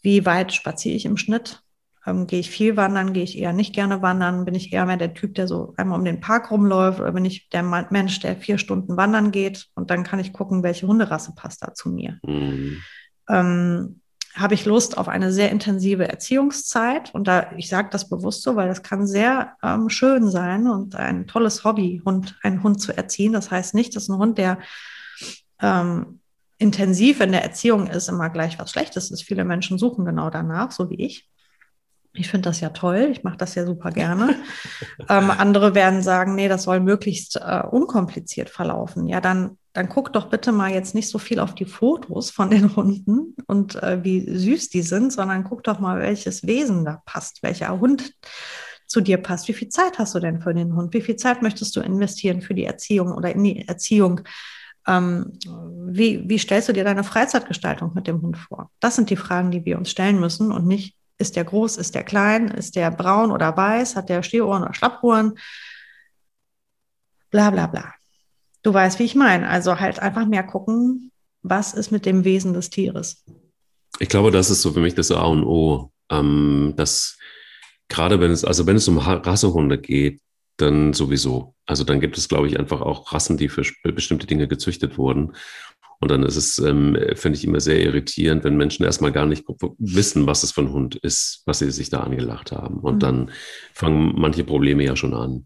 wie weit spaziere ich im Schnitt, ähm, gehe ich viel wandern, gehe ich eher nicht gerne wandern, bin ich eher mehr der Typ, der so einmal um den Park rumläuft oder bin ich der Mensch, der vier Stunden wandern geht und dann kann ich gucken, welche Hunderasse passt da zu mir. Mhm. Ähm, habe ich Lust auf eine sehr intensive Erziehungszeit. Und da, ich sage das bewusst so, weil das kann sehr ähm, schön sein und ein tolles Hobby, Hund, einen Hund zu erziehen. Das heißt nicht, dass ein Hund, der ähm, intensiv in der Erziehung ist, immer gleich was Schlechtes ist. Viele Menschen suchen genau danach, so wie ich. Ich finde das ja toll, ich mache das ja super gerne. ähm, andere werden sagen, nee, das soll möglichst äh, unkompliziert verlaufen. Ja, dann dann guck doch bitte mal jetzt nicht so viel auf die Fotos von den Hunden und äh, wie süß die sind, sondern guck doch mal, welches Wesen da passt, welcher Hund zu dir passt. Wie viel Zeit hast du denn für den Hund? Wie viel Zeit möchtest du investieren für die Erziehung oder in die Erziehung? Ähm, wie, wie stellst du dir deine Freizeitgestaltung mit dem Hund vor? Das sind die Fragen, die wir uns stellen müssen und nicht, ist der groß, ist der klein, ist der braun oder weiß, hat der Stehohren oder Schlappohren? Bla bla bla. Du weißt, wie ich meine. Also halt einfach mehr gucken, was ist mit dem Wesen des Tieres. Ich glaube, das ist so für mich das A und O. Ähm, dass gerade wenn es, also wenn es um Rassehunde geht, dann sowieso. Also dann gibt es, glaube ich, einfach auch Rassen, die für bestimmte Dinge gezüchtet wurden. Und dann ist es, ähm, finde ich, immer sehr irritierend, wenn Menschen erstmal gar nicht wissen, was es für ein Hund ist, was sie sich da angelacht haben. Und mhm. dann fangen manche Probleme ja schon an.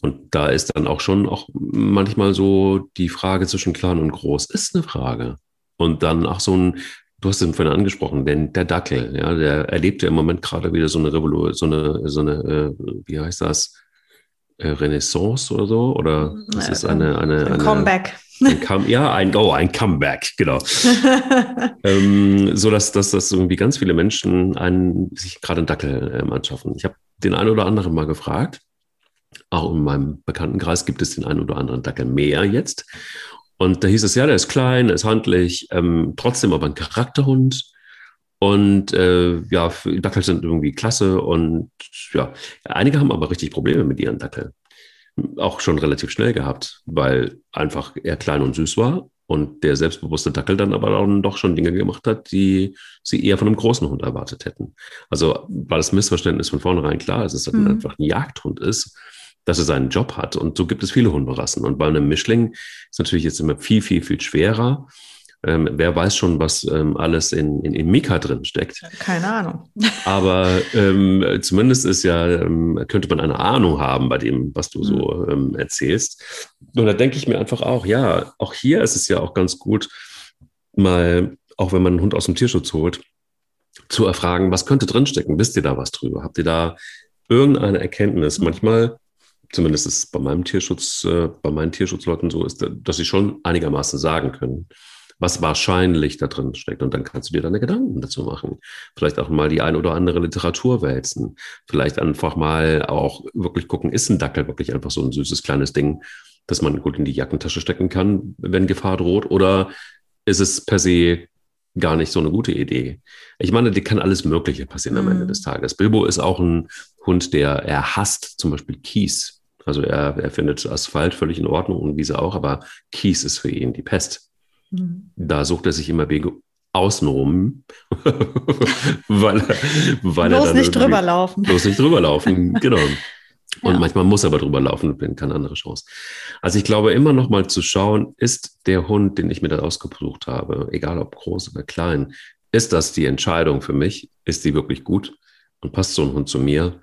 Und da ist dann auch schon auch manchmal so die Frage zwischen klein und groß ist eine Frage. Und dann auch so ein, du hast es vorhin angesprochen, denn der Dackel, ja, der erlebt ja im Moment gerade wieder so eine Revolution, so eine, so eine, äh, wie heißt das? Äh, Renaissance oder so? Oder das ist eine, eine, ein eine Comeback. Ein Come, ja, ein, oh, ein Comeback, genau. ähm, so dass, dass, dass irgendwie ganz viele Menschen einen, sich gerade einen Dackel ähm, anschaffen. Ich habe den einen oder anderen mal gefragt, auch in meinem Bekanntenkreis gibt es den einen oder anderen Dackel mehr jetzt. Und da hieß es, ja, der ist klein, ist handlich, ähm, trotzdem aber ein Charakterhund. Und äh, ja, Dackel sind irgendwie klasse. Und ja, einige haben aber richtig Probleme mit ihren Dackeln. Auch schon relativ schnell gehabt, weil einfach er klein und süß war und der selbstbewusste Dackel dann aber dann doch schon Dinge gemacht hat, die sie eher von einem großen Hund erwartet hätten. Also, weil das Missverständnis von vornherein klar ist, dass es mhm. einfach ein Jagdhund ist, dass er seinen Job hat. Und so gibt es viele Hunderassen. Und bei einem Mischling ist natürlich jetzt immer viel, viel, viel schwerer. Ähm, wer weiß schon, was ähm, alles in, in, in Mika drin steckt. Keine Ahnung. Aber ähm, zumindest ist ja, ähm, könnte man eine Ahnung haben bei dem, was du so mhm. ähm, erzählst. Und da denke ich mir einfach auch, ja, auch hier ist es ja auch ganz gut, mal, auch wenn man einen Hund aus dem Tierschutz holt, zu erfragen, was könnte drinstecken? Wisst ihr da was drüber? Habt ihr da irgendeine Erkenntnis? Mhm. Manchmal zumindest ist es bei meinem Tierschutz, äh, bei meinen Tierschutzleuten so ist, dass sie schon einigermaßen sagen können, was wahrscheinlich da drin steckt. Und dann kannst du dir deine Gedanken dazu machen. Vielleicht auch mal die ein oder andere Literatur wälzen. Vielleicht einfach mal auch wirklich gucken, ist ein Dackel wirklich einfach so ein süßes kleines Ding, das man gut in die Jackentasche stecken kann, wenn Gefahr droht? Oder ist es per se gar nicht so eine gute Idee. Ich meine, die kann alles Mögliche passieren am Ende mhm. des Tages. Bilbo ist auch ein Hund, der er hasst, zum Beispiel Kies. Also er, er findet Asphalt völlig in Ordnung und Wiese auch, aber Kies ist für ihn die Pest. Mhm. Da sucht er sich immer Wege außenrum, weil, weil bloß er nicht drüber laufen. Bloß nicht drüber laufen, genau. Und ja. manchmal muss er aber drüber laufen, wenn keine andere Chance. Also ich glaube immer noch mal zu schauen, ist der Hund, den ich mir da ausgesucht habe, egal ob groß oder klein, ist das die Entscheidung für mich? Ist die wirklich gut? Und passt so ein Hund zu mir?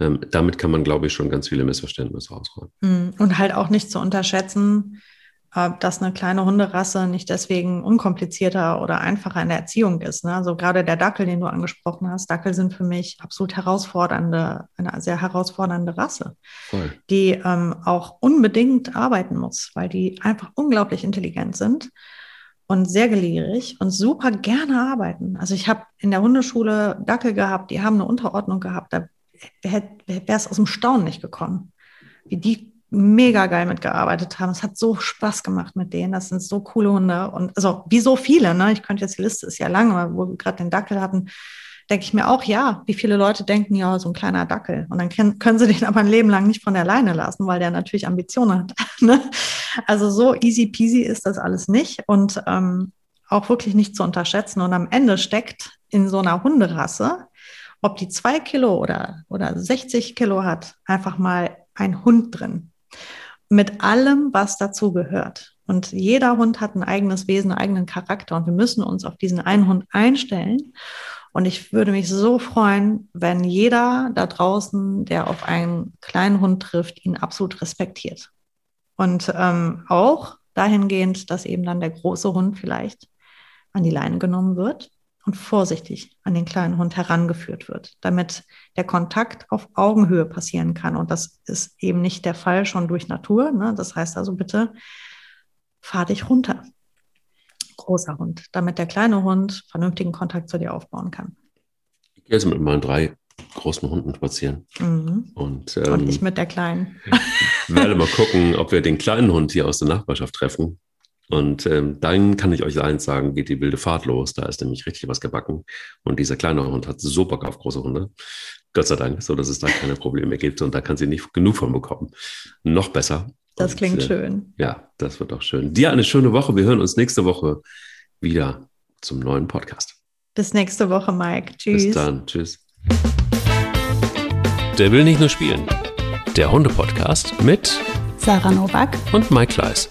ähm, damit kann man, glaube ich, schon ganz viele Missverständnisse ausräumen. Hm. Und halt auch nicht zu unterschätzen, dass eine kleine Hunderasse nicht deswegen unkomplizierter oder einfacher in der Erziehung ist. Ne? Also gerade der Dackel, den du angesprochen hast, Dackel sind für mich absolut herausfordernde, eine sehr herausfordernde Rasse, Voll. die ähm, auch unbedingt arbeiten muss, weil die einfach unglaublich intelligent sind und sehr gelehrig und super gerne arbeiten. Also ich habe in der Hundeschule Dackel gehabt, die haben eine Unterordnung gehabt, da wäre es aus dem Staunen nicht gekommen, wie die mega geil mitgearbeitet haben. Es hat so Spaß gemacht mit denen. Das sind so coole Hunde und also wie so viele. Ne? Ich könnte jetzt die Liste ist ja lang, aber wo wir gerade den Dackel hatten, denke ich mir auch, ja, wie viele Leute denken, ja, so ein kleiner Dackel. Und dann können, können sie den aber ein Leben lang nicht von der Leine lassen, weil der natürlich Ambitionen hat. Ne? Also so easy peasy ist das alles nicht und ähm, auch wirklich nicht zu unterschätzen. Und am Ende steckt in so einer Hunderasse ob die zwei Kilo oder, oder 60 Kilo hat, einfach mal ein Hund drin. Mit allem, was dazu gehört. Und jeder Hund hat ein eigenes Wesen, einen eigenen Charakter und wir müssen uns auf diesen einen Hund einstellen. Und ich würde mich so freuen, wenn jeder da draußen, der auf einen kleinen Hund trifft, ihn absolut respektiert. Und ähm, auch dahingehend, dass eben dann der große Hund vielleicht an die Leine genommen wird und vorsichtig an den kleinen Hund herangeführt wird, damit der Kontakt auf Augenhöhe passieren kann. Und das ist eben nicht der Fall schon durch Natur. Ne? Das heißt also bitte, fahr dich runter, großer Hund, damit der kleine Hund vernünftigen Kontakt zu dir aufbauen kann. Ich gehe jetzt mit meinen drei großen Hunden spazieren. Mhm. Und, ähm, und ich mit der kleinen. werde mal gucken, ob wir den kleinen Hund hier aus der Nachbarschaft treffen und ähm, dann kann ich euch eins sagen, geht die wilde Fahrt los. Da ist nämlich richtig was gebacken. Und dieser kleine Hund hat so Bock auf große Hunde. Gott sei Dank, so dass es da keine Probleme gibt. Und da kann sie nicht genug von bekommen. Noch besser. Das und, klingt äh, schön. Ja, das wird auch schön. Dir eine schöne Woche. Wir hören uns nächste Woche wieder zum neuen Podcast. Bis nächste Woche, Mike. Tschüss. Bis dann. Tschüss. Der will nicht nur spielen. Der Hunde-Podcast mit Sarah Novak und Mike Kleiss.